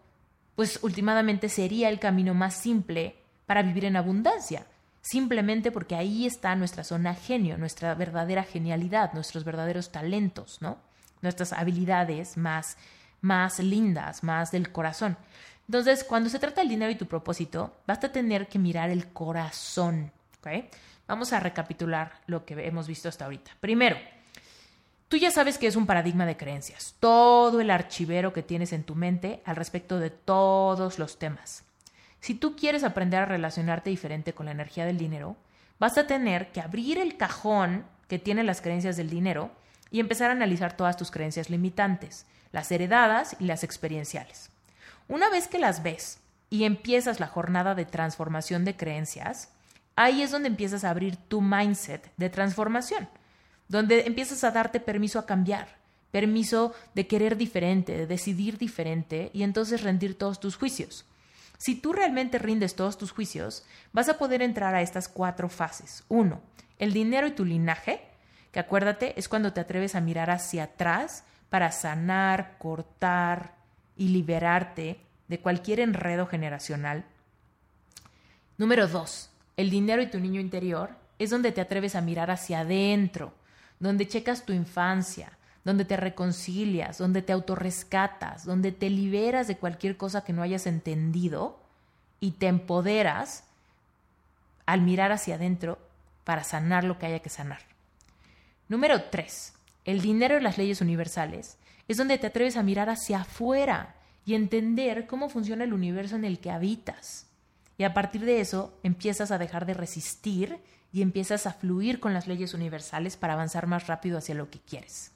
pues últimamente sería el camino más simple para vivir en abundancia, simplemente porque ahí está nuestra zona genio, nuestra verdadera genialidad, nuestros verdaderos talentos, ¿no? Nuestras habilidades más más lindas, más del corazón. Entonces, cuando se trata del dinero y tu propósito, vas a tener que mirar el corazón. Vamos a recapitular lo que hemos visto hasta ahorita. Primero, tú ya sabes que es un paradigma de creencias, todo el archivero que tienes en tu mente al respecto de todos los temas. Si tú quieres aprender a relacionarte diferente con la energía del dinero, vas a tener que abrir el cajón que tiene las creencias del dinero y empezar a analizar todas tus creencias limitantes las heredadas y las experienciales. Una vez que las ves y empiezas la jornada de transformación de creencias, Ahí es donde empiezas a abrir tu mindset de transformación, donde empiezas a darte permiso a cambiar, permiso de querer diferente, de decidir diferente y entonces rendir todos tus juicios. Si tú realmente rindes todos tus juicios, vas a poder entrar a estas cuatro fases. Uno, el dinero y tu linaje, que acuérdate es cuando te atreves a mirar hacia atrás para sanar, cortar y liberarte de cualquier enredo generacional. Número dos, el dinero y tu niño interior es donde te atreves a mirar hacia adentro, donde checas tu infancia, donde te reconcilias, donde te autorrescatas, donde te liberas de cualquier cosa que no hayas entendido y te empoderas al mirar hacia adentro para sanar lo que haya que sanar. Número 3. El dinero y las leyes universales es donde te atreves a mirar hacia afuera y entender cómo funciona el universo en el que habitas. Y a partir de eso empiezas a dejar de resistir y empiezas a fluir con las leyes universales para avanzar más rápido hacia lo que quieres.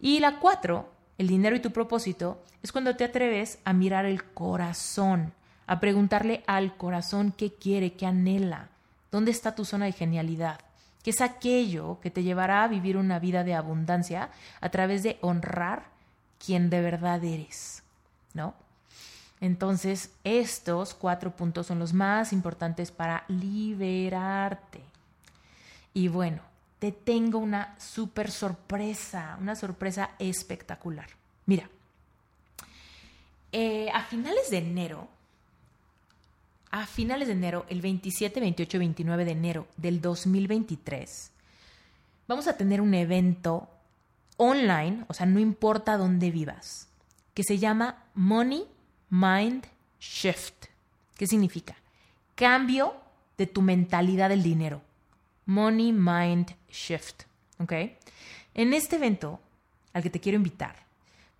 Y la cuatro, el dinero y tu propósito, es cuando te atreves a mirar el corazón, a preguntarle al corazón qué quiere, qué anhela, dónde está tu zona de genialidad, qué es aquello que te llevará a vivir una vida de abundancia a través de honrar quien de verdad eres, ¿no? Entonces, estos cuatro puntos son los más importantes para liberarte. Y bueno, te tengo una súper sorpresa, una sorpresa espectacular. Mira, eh, a finales de enero, a finales de enero, el 27, 28 29 de enero del 2023, vamos a tener un evento online, o sea, no importa dónde vivas, que se llama Money Mind Shift. ¿Qué significa? Cambio de tu mentalidad del dinero. Money Mind Shift. ¿Ok? En este evento al que te quiero invitar,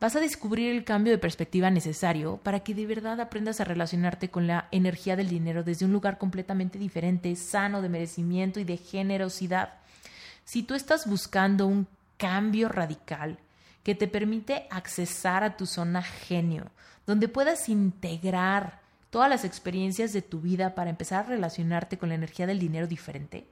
vas a descubrir el cambio de perspectiva necesario para que de verdad aprendas a relacionarte con la energía del dinero desde un lugar completamente diferente, sano, de merecimiento y de generosidad. Si tú estás buscando un cambio radical que te permite accesar a tu zona genio, donde puedas integrar todas las experiencias de tu vida para empezar a relacionarte con la energía del dinero diferente,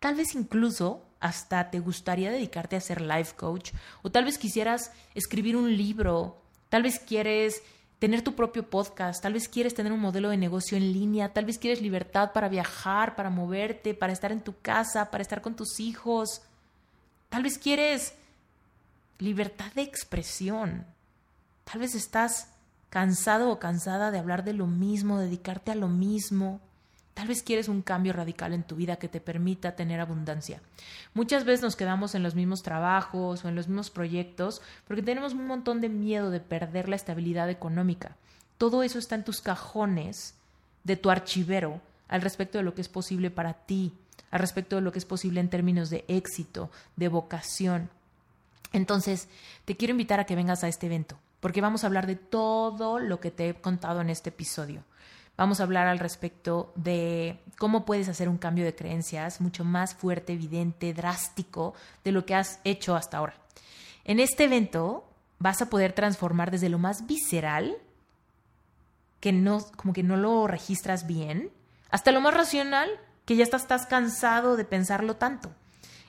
Tal vez incluso hasta te gustaría dedicarte a ser life coach o tal vez quisieras escribir un libro, tal vez quieres tener tu propio podcast, tal vez quieres tener un modelo de negocio en línea, tal vez quieres libertad para viajar, para moverte, para estar en tu casa, para estar con tus hijos, tal vez quieres libertad de expresión, tal vez estás cansado o cansada de hablar de lo mismo, dedicarte a lo mismo. Tal vez quieres un cambio radical en tu vida que te permita tener abundancia. Muchas veces nos quedamos en los mismos trabajos o en los mismos proyectos porque tenemos un montón de miedo de perder la estabilidad económica. Todo eso está en tus cajones de tu archivero al respecto de lo que es posible para ti, al respecto de lo que es posible en términos de éxito, de vocación. Entonces, te quiero invitar a que vengas a este evento, porque vamos a hablar de todo lo que te he contado en este episodio. Vamos a hablar al respecto de cómo puedes hacer un cambio de creencias mucho más fuerte, evidente, drástico de lo que has hecho hasta ahora. En este evento vas a poder transformar desde lo más visceral, que no, como que no lo registras bien, hasta lo más racional, que ya estás, estás cansado de pensarlo tanto.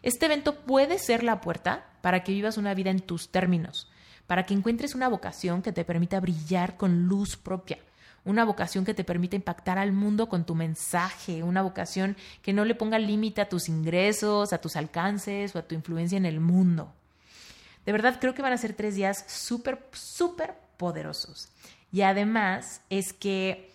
Este evento puede ser la puerta para que vivas una vida en tus términos, para que encuentres una vocación que te permita brillar con luz propia, una vocación que te permita impactar al mundo con tu mensaje, una vocación que no le ponga límite a tus ingresos, a tus alcances o a tu influencia en el mundo. De verdad creo que van a ser tres días súper, súper poderosos. Y además es que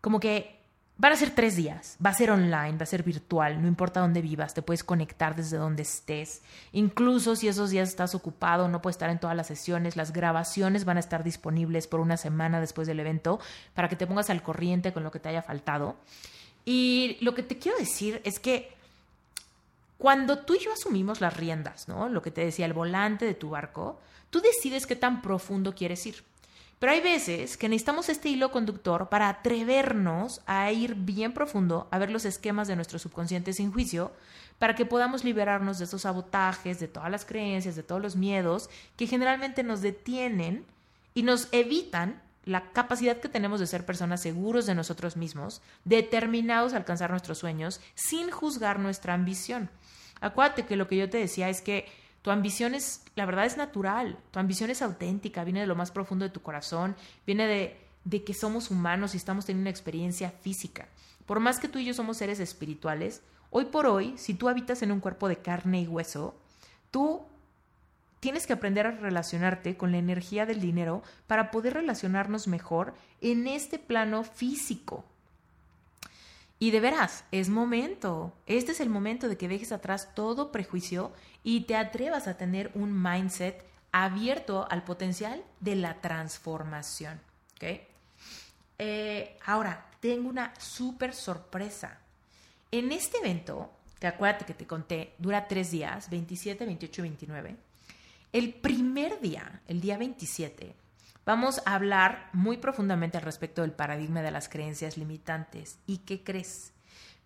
como que Van a ser tres días, va a ser online, va a ser virtual, no importa dónde vivas, te puedes conectar desde donde estés. Incluso si esos días estás ocupado, no puedes estar en todas las sesiones, las grabaciones van a estar disponibles por una semana después del evento para que te pongas al corriente con lo que te haya faltado. Y lo que te quiero decir es que cuando tú y yo asumimos las riendas, ¿no? Lo que te decía, el volante de tu barco, tú decides qué tan profundo quieres ir. Pero hay veces que necesitamos este hilo conductor para atrevernos a ir bien profundo, a ver los esquemas de nuestro subconsciente sin juicio, para que podamos liberarnos de esos sabotajes, de todas las creencias, de todos los miedos que generalmente nos detienen y nos evitan la capacidad que tenemos de ser personas seguros de nosotros mismos, determinados a alcanzar nuestros sueños, sin juzgar nuestra ambición. Acuérdate que lo que yo te decía es que tu ambición es, la verdad es natural, tu ambición es auténtica, viene de lo más profundo de tu corazón, viene de, de que somos humanos y estamos teniendo una experiencia física. Por más que tú y yo somos seres espirituales, hoy por hoy, si tú habitas en un cuerpo de carne y hueso, tú tienes que aprender a relacionarte con la energía del dinero para poder relacionarnos mejor en este plano físico. Y de veras, es momento. Este es el momento de que dejes atrás todo prejuicio y te atrevas a tener un mindset abierto al potencial de la transformación. Eh, ahora, tengo una súper sorpresa. En este evento, que acuérdate que te conté, dura tres días, 27, 28 y 29. El primer día, el día 27, vamos a hablar muy profundamente al respecto del paradigma de las creencias limitantes. ¿Y qué crees?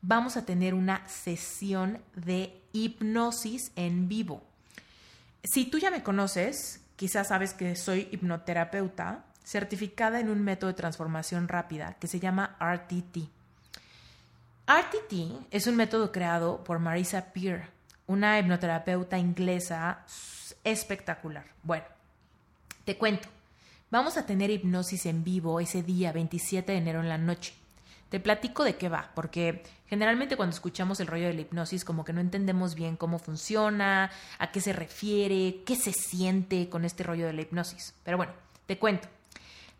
Vamos a tener una sesión de hipnosis en vivo. Si tú ya me conoces, quizás sabes que soy hipnoterapeuta certificada en un método de transformación rápida que se llama RTT. RTT es un método creado por Marisa Peer, una hipnoterapeuta inglesa espectacular. Bueno, te cuento. Vamos a tener hipnosis en vivo ese día 27 de enero en la noche. Te platico de qué va, porque generalmente cuando escuchamos el rollo de la hipnosis como que no entendemos bien cómo funciona, a qué se refiere, qué se siente con este rollo de la hipnosis. Pero bueno, te cuento.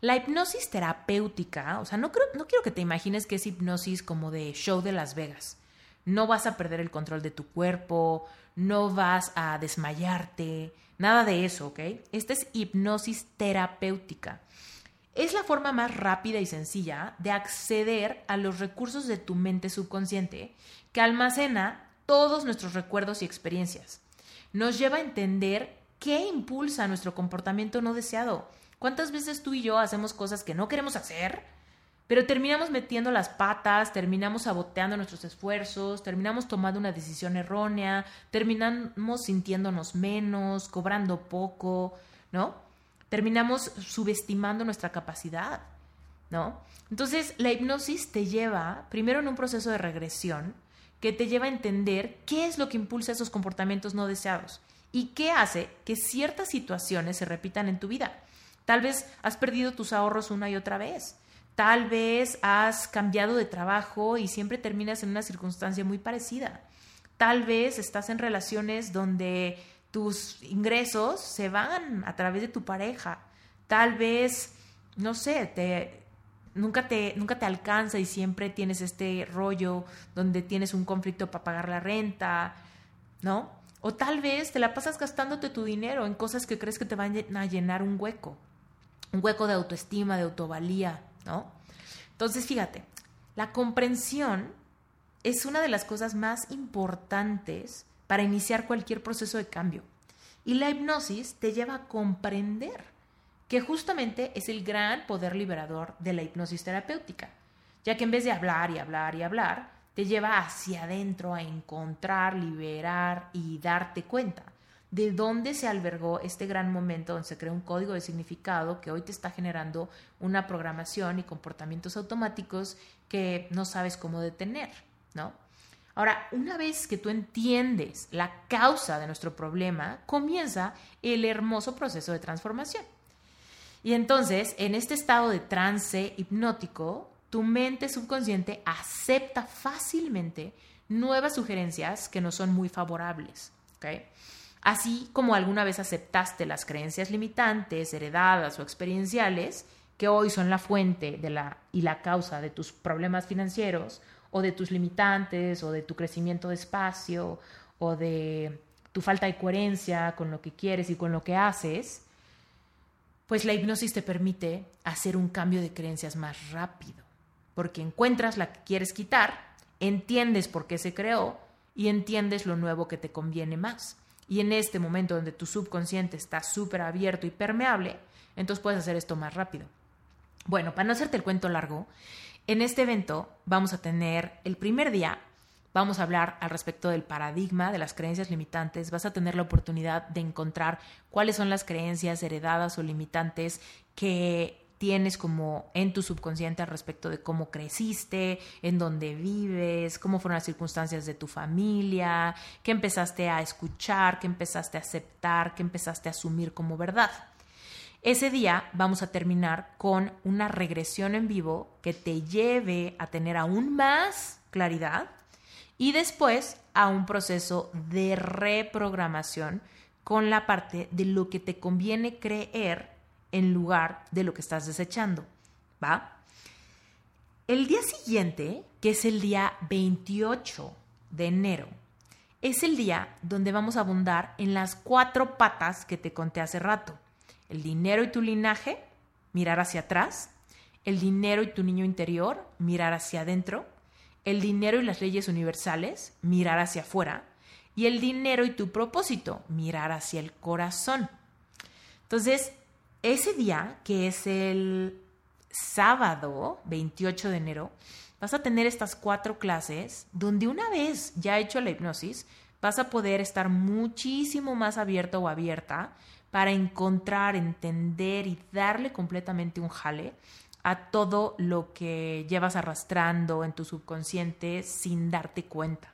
La hipnosis terapéutica, o sea, no, creo, no quiero que te imagines que es hipnosis como de show de Las Vegas. No vas a perder el control de tu cuerpo, no vas a desmayarte, nada de eso, ¿ok? Esta es hipnosis terapéutica. Es la forma más rápida y sencilla de acceder a los recursos de tu mente subconsciente que almacena todos nuestros recuerdos y experiencias. Nos lleva a entender qué impulsa nuestro comportamiento no deseado ¿Cuántas veces tú y yo hacemos cosas que no queremos hacer, pero terminamos metiendo las patas, terminamos saboteando nuestros esfuerzos, terminamos tomando una decisión errónea, terminamos sintiéndonos menos, cobrando poco, ¿no? Terminamos subestimando nuestra capacidad, ¿no? Entonces, la hipnosis te lleva primero en un proceso de regresión que te lleva a entender qué es lo que impulsa esos comportamientos no deseados y qué hace que ciertas situaciones se repitan en tu vida. Tal vez has perdido tus ahorros una y otra vez. Tal vez has cambiado de trabajo y siempre terminas en una circunstancia muy parecida. Tal vez estás en relaciones donde tus ingresos se van a través de tu pareja. Tal vez, no sé, te, nunca, te, nunca te alcanza y siempre tienes este rollo donde tienes un conflicto para pagar la renta, ¿no? O tal vez te la pasas gastándote tu dinero en cosas que crees que te van a llenar un hueco un hueco de autoestima, de autovalía, ¿no? Entonces, fíjate, la comprensión es una de las cosas más importantes para iniciar cualquier proceso de cambio. Y la hipnosis te lleva a comprender que justamente es el gran poder liberador de la hipnosis terapéutica, ya que en vez de hablar y hablar y hablar, te lleva hacia adentro a encontrar, liberar y darte cuenta de dónde se albergó este gran momento donde se crea un código de significado que hoy te está generando una programación y comportamientos automáticos que no sabes cómo detener, ¿no? Ahora, una vez que tú entiendes la causa de nuestro problema, comienza el hermoso proceso de transformación. Y entonces, en este estado de trance hipnótico, tu mente subconsciente acepta fácilmente nuevas sugerencias que no son muy favorables. ¿okay? Así como alguna vez aceptaste las creencias limitantes, heredadas o experienciales, que hoy son la fuente de la, y la causa de tus problemas financieros, o de tus limitantes, o de tu crecimiento de espacio, o de tu falta de coherencia con lo que quieres y con lo que haces, pues la hipnosis te permite hacer un cambio de creencias más rápido, porque encuentras la que quieres quitar, entiendes por qué se creó y entiendes lo nuevo que te conviene más. Y en este momento donde tu subconsciente está súper abierto y permeable, entonces puedes hacer esto más rápido. Bueno, para no hacerte el cuento largo, en este evento vamos a tener el primer día, vamos a hablar al respecto del paradigma de las creencias limitantes, vas a tener la oportunidad de encontrar cuáles son las creencias heredadas o limitantes que tienes como en tu subconsciente al respecto de cómo creciste, en dónde vives, cómo fueron las circunstancias de tu familia, qué empezaste a escuchar, qué empezaste a aceptar, qué empezaste a asumir como verdad. Ese día vamos a terminar con una regresión en vivo que te lleve a tener aún más claridad y después a un proceso de reprogramación con la parte de lo que te conviene creer en lugar de lo que estás desechando. ¿Va? El día siguiente, que es el día 28 de enero, es el día donde vamos a abundar en las cuatro patas que te conté hace rato. El dinero y tu linaje, mirar hacia atrás. El dinero y tu niño interior, mirar hacia adentro. El dinero y las leyes universales, mirar hacia afuera. Y el dinero y tu propósito, mirar hacia el corazón. Entonces, ese día, que es el sábado 28 de enero, vas a tener estas cuatro clases donde una vez ya hecho la hipnosis, vas a poder estar muchísimo más abierto o abierta para encontrar, entender y darle completamente un jale a todo lo que llevas arrastrando en tu subconsciente sin darte cuenta.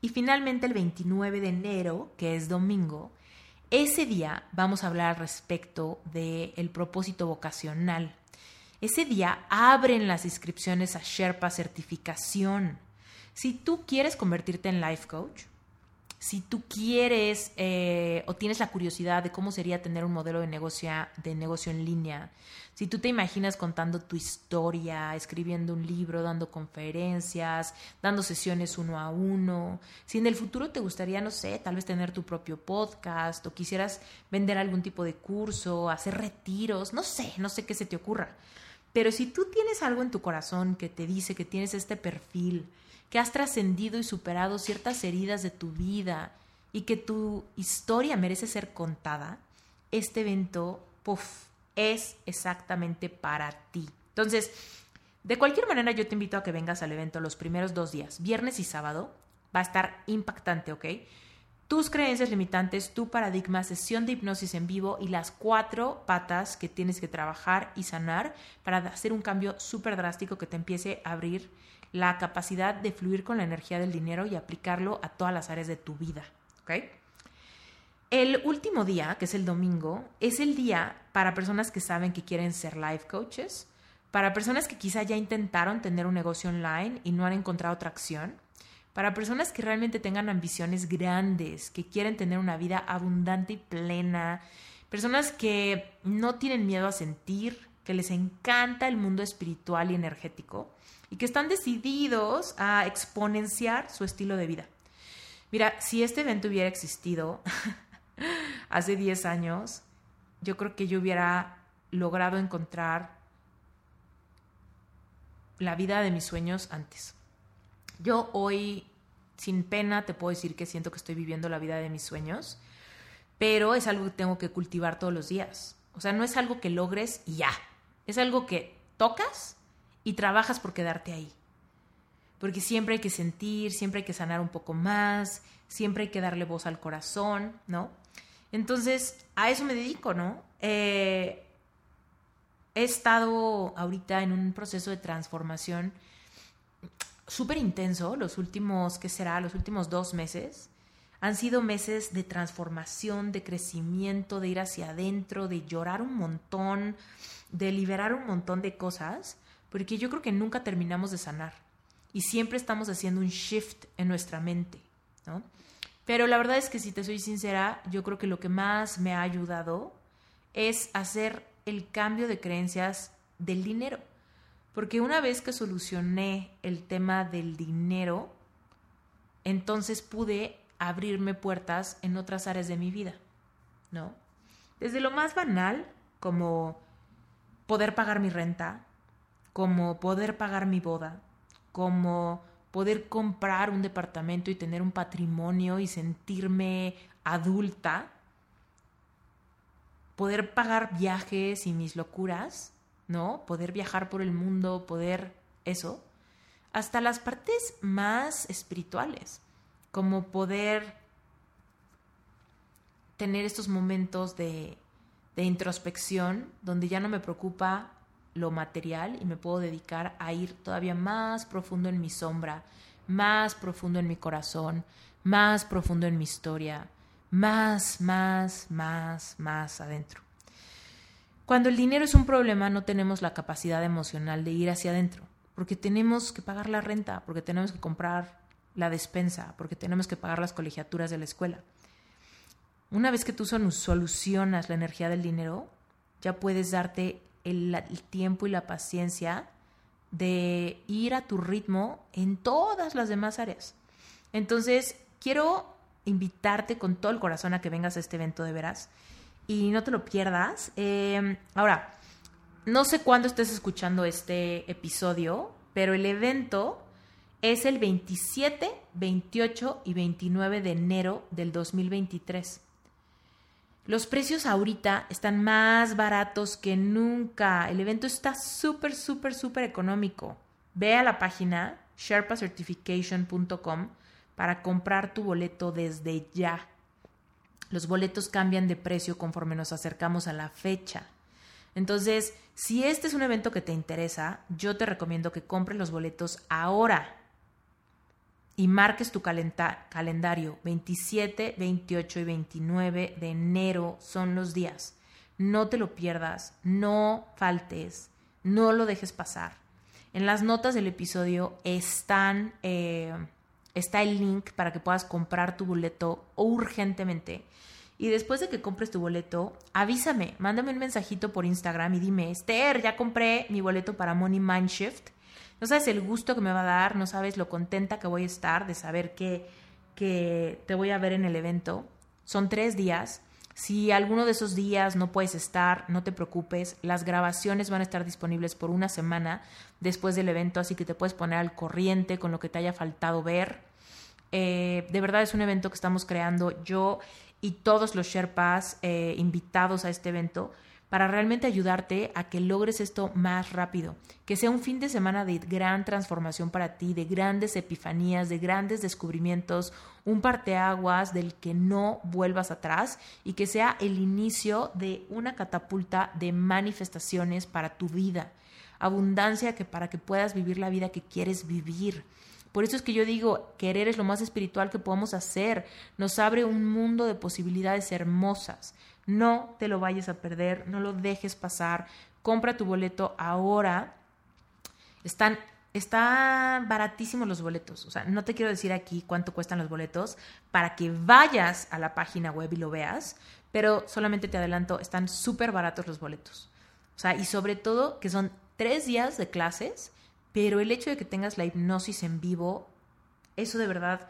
Y finalmente el 29 de enero, que es domingo, ese día vamos a hablar respecto del propósito vocacional. Ese día abren las inscripciones a Sherpa Certificación. Si tú quieres convertirte en life coach, si tú quieres eh, o tienes la curiosidad de cómo sería tener un modelo de negocio, de negocio en línea, si tú te imaginas contando tu historia, escribiendo un libro, dando conferencias, dando sesiones uno a uno, si en el futuro te gustaría, no sé, tal vez tener tu propio podcast o quisieras vender algún tipo de curso, hacer retiros, no sé, no sé qué se te ocurra. Pero si tú tienes algo en tu corazón que te dice que tienes este perfil, que has trascendido y superado ciertas heridas de tu vida y que tu historia merece ser contada, este evento, puff, es exactamente para ti. Entonces, de cualquier manera, yo te invito a que vengas al evento los primeros dos días, viernes y sábado. Va a estar impactante, ¿ok? Tus creencias limitantes, tu paradigma, sesión de hipnosis en vivo y las cuatro patas que tienes que trabajar y sanar para hacer un cambio súper drástico que te empiece a abrir la capacidad de fluir con la energía del dinero y aplicarlo a todas las áreas de tu vida. ¿ok? El último día, que es el domingo, es el día para personas que saben que quieren ser life coaches, para personas que quizá ya intentaron tener un negocio online y no han encontrado tracción, para personas que realmente tengan ambiciones grandes, que quieren tener una vida abundante y plena, personas que no tienen miedo a sentir, que les encanta el mundo espiritual y energético y que están decididos a exponenciar su estilo de vida. Mira, si este evento hubiera existido <laughs> hace 10 años, yo creo que yo hubiera logrado encontrar la vida de mis sueños antes. Yo hoy, sin pena, te puedo decir que siento que estoy viviendo la vida de mis sueños, pero es algo que tengo que cultivar todos los días. O sea, no es algo que logres y ya. Es algo que tocas y trabajas por quedarte ahí. Porque siempre hay que sentir, siempre hay que sanar un poco más, siempre hay que darle voz al corazón, ¿no? Entonces, a eso me dedico, ¿no? Eh, he estado ahorita en un proceso de transformación súper intenso, los últimos, ¿qué será? Los últimos dos meses. Han sido meses de transformación, de crecimiento, de ir hacia adentro, de llorar un montón, de liberar un montón de cosas porque yo creo que nunca terminamos de sanar y siempre estamos haciendo un shift en nuestra mente, ¿no? Pero la verdad es que si te soy sincera, yo creo que lo que más me ha ayudado es hacer el cambio de creencias del dinero. Porque una vez que solucioné el tema del dinero, entonces pude abrirme puertas en otras áreas de mi vida, ¿no? Desde lo más banal, como poder pagar mi renta, como poder pagar mi boda, como poder comprar un departamento y tener un patrimonio y sentirme adulta, poder pagar viajes y mis locuras, ¿no? Poder viajar por el mundo, poder eso, hasta las partes más espirituales, como poder tener estos momentos de, de introspección, donde ya no me preocupa lo material y me puedo dedicar a ir todavía más profundo en mi sombra, más profundo en mi corazón, más profundo en mi historia, más, más, más, más adentro. Cuando el dinero es un problema no tenemos la capacidad emocional de ir hacia adentro, porque tenemos que pagar la renta, porque tenemos que comprar la despensa, porque tenemos que pagar las colegiaturas de la escuela. Una vez que tú solucionas la energía del dinero, ya puedes darte el, tiempo y la paciencia de ir a tu ritmo en todas las demás áreas. Entonces, quiero invitarte con todo el corazón a que vengas a este evento de veras y no te lo pierdas. Em, ahora, no sé cuándo estés escuchando este episodio, pero el evento es el 27, 28 y 29 de enero del 2023. Los precios ahorita están más baratos que nunca. El evento está súper, súper, súper económico. Ve a la página sherpacertification.com para comprar tu boleto desde ya. Los boletos cambian de precio conforme nos acercamos a la fecha. Entonces, si este es un evento que te interesa, yo te recomiendo que compres los boletos ahora y marques tu calendario. 27, 28 y 29 de enero son los días. No te lo pierdas, no faltes, no lo dejes pasar. En las notas del episodio están, eh, está el link para que puedas comprar tu boleto urgentemente. Y después de que compres tu boleto, avísame, mándame un mensajito por Instagram y dime, Esther, ya compré mi boleto para Money Mindshift no sabes el gusto que me va a dar, no sabes lo contenta que voy a estar de saber que, que te voy a ver en el evento. Son tres días. Si alguno de esos días no puedes estar, no te preocupes. Las grabaciones van a estar disponibles por una semana después del evento, así que te puedes poner al corriente con lo que te haya faltado ver. Eh, de verdad es un evento que estamos creando yo y todos los Sherpas eh, invitados a este evento para realmente ayudarte a que logres esto más rápido, que sea un fin de semana de gran transformación para ti, de grandes epifanías, de grandes descubrimientos, un parteaguas del que no vuelvas atrás y que sea el inicio de una catapulta de manifestaciones para tu vida, abundancia que para que puedas vivir la vida que quieres vivir. Por eso es que yo digo, querer es lo más espiritual que podemos hacer. Nos abre un mundo de posibilidades hermosas. No te lo vayas a perder, no lo dejes pasar. Compra tu boleto ahora. Están están baratísimos los boletos. O sea, no te quiero decir aquí cuánto cuestan los boletos para que vayas a la página web y lo veas, pero solamente te adelanto, están súper baratos los boletos. O sea, y sobre todo que son tres días de clases, pero el hecho de que tengas la hipnosis en vivo, eso de verdad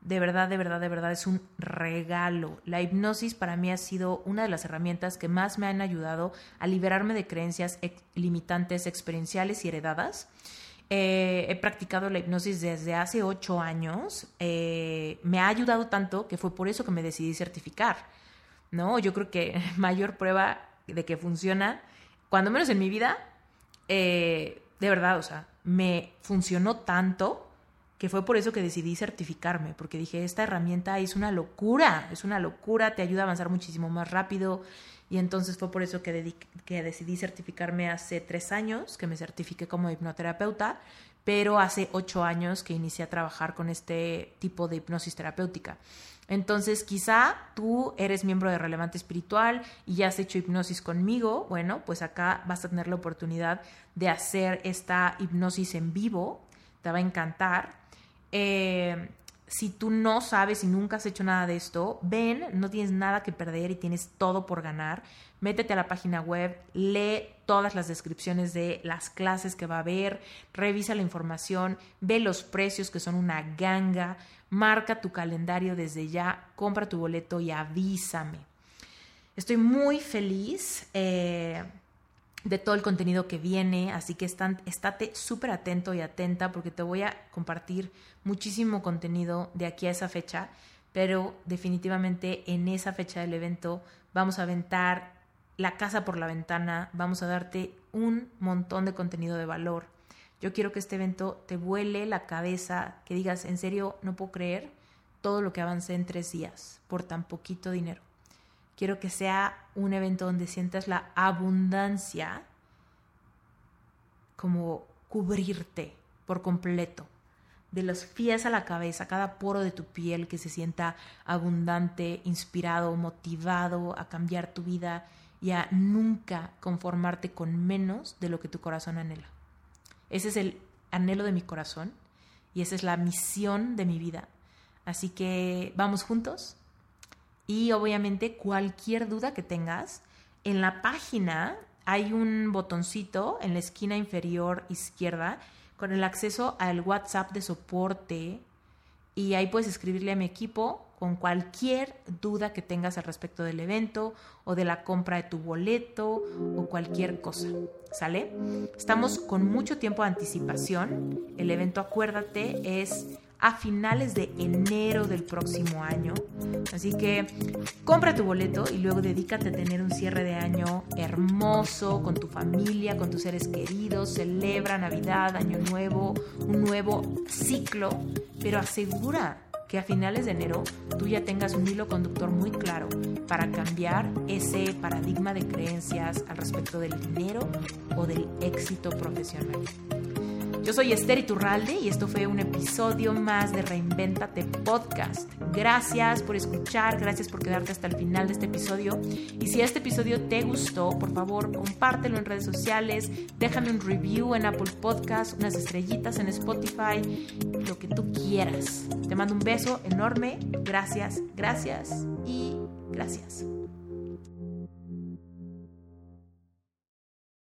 de verdad, de verdad, de verdad es un regalo. La hipnosis para mí ha sido una de las herramientas que más me han ayudado a liberarme de creencias limitantes experienciales y heredadas. Eh, he practicado la hipnosis desde hace ocho años. Eh, me ha ayudado tanto que fue por eso que me decidí certificar. ¿no? Yo creo que <laughs> mayor prueba de que funciona, cuando menos en mi vida, eh, de verdad, o sea, me funcionó tanto que fue por eso que decidí certificarme, porque dije, esta herramienta es una locura, es una locura, te ayuda a avanzar muchísimo más rápido. Y entonces fue por eso que, que decidí certificarme hace tres años, que me certifiqué como hipnoterapeuta, pero hace ocho años que inicié a trabajar con este tipo de hipnosis terapéutica. Entonces, quizá tú eres miembro de Relevante Espiritual y ya has hecho hipnosis conmigo. Bueno, pues acá vas a tener la oportunidad de hacer esta hipnosis en vivo. Te va a encantar. Eh, si tú no sabes y nunca has hecho nada de esto, ven, no tienes nada que perder y tienes todo por ganar. Métete a la página web, lee todas las descripciones de las clases que va a haber, revisa la información, ve los precios que son una ganga, marca tu calendario desde ya, compra tu boleto y avísame. Estoy muy feliz. Eh, de todo el contenido que viene, así que están, estate súper atento y atenta porque te voy a compartir muchísimo contenido de aquí a esa fecha, pero definitivamente en esa fecha del evento vamos a aventar la casa por la ventana, vamos a darte un montón de contenido de valor. Yo quiero que este evento te vuele la cabeza, que digas, en serio, no puedo creer todo lo que avancé en tres días por tan poquito dinero. Quiero que sea un evento donde sientas la abundancia como cubrirte por completo, de los pies a la cabeza, cada poro de tu piel que se sienta abundante, inspirado, motivado a cambiar tu vida y a nunca conformarte con menos de lo que tu corazón anhela. Ese es el anhelo de mi corazón y esa es la misión de mi vida. Así que vamos juntos y obviamente cualquier duda que tengas, en la página hay un botoncito en la esquina inferior izquierda con el acceso al WhatsApp de soporte y ahí puedes escribirle a mi equipo con cualquier duda que tengas al respecto del evento o de la compra de tu boleto o cualquier cosa. ¿Sale? Estamos con mucho tiempo de anticipación. El evento, acuérdate, es a finales de enero del próximo año. Así que compra tu boleto y luego dedícate a tener un cierre de año hermoso con tu familia, con tus seres queridos. Celebra Navidad, Año Nuevo, un nuevo ciclo, pero asegura que a finales de enero tú ya tengas un hilo conductor muy claro para cambiar ese paradigma de creencias al respecto del dinero o del éxito profesional. Yo soy Esther Iturralde y esto fue un episodio más de Reinventate Podcast. Gracias por escuchar, gracias por quedarte hasta el final de este episodio. Y si este episodio te gustó, por favor, compártelo en redes sociales, déjame un review en Apple Podcast, unas estrellitas en Spotify, lo que tú quieras. Te mando un beso enorme, gracias, gracias y gracias.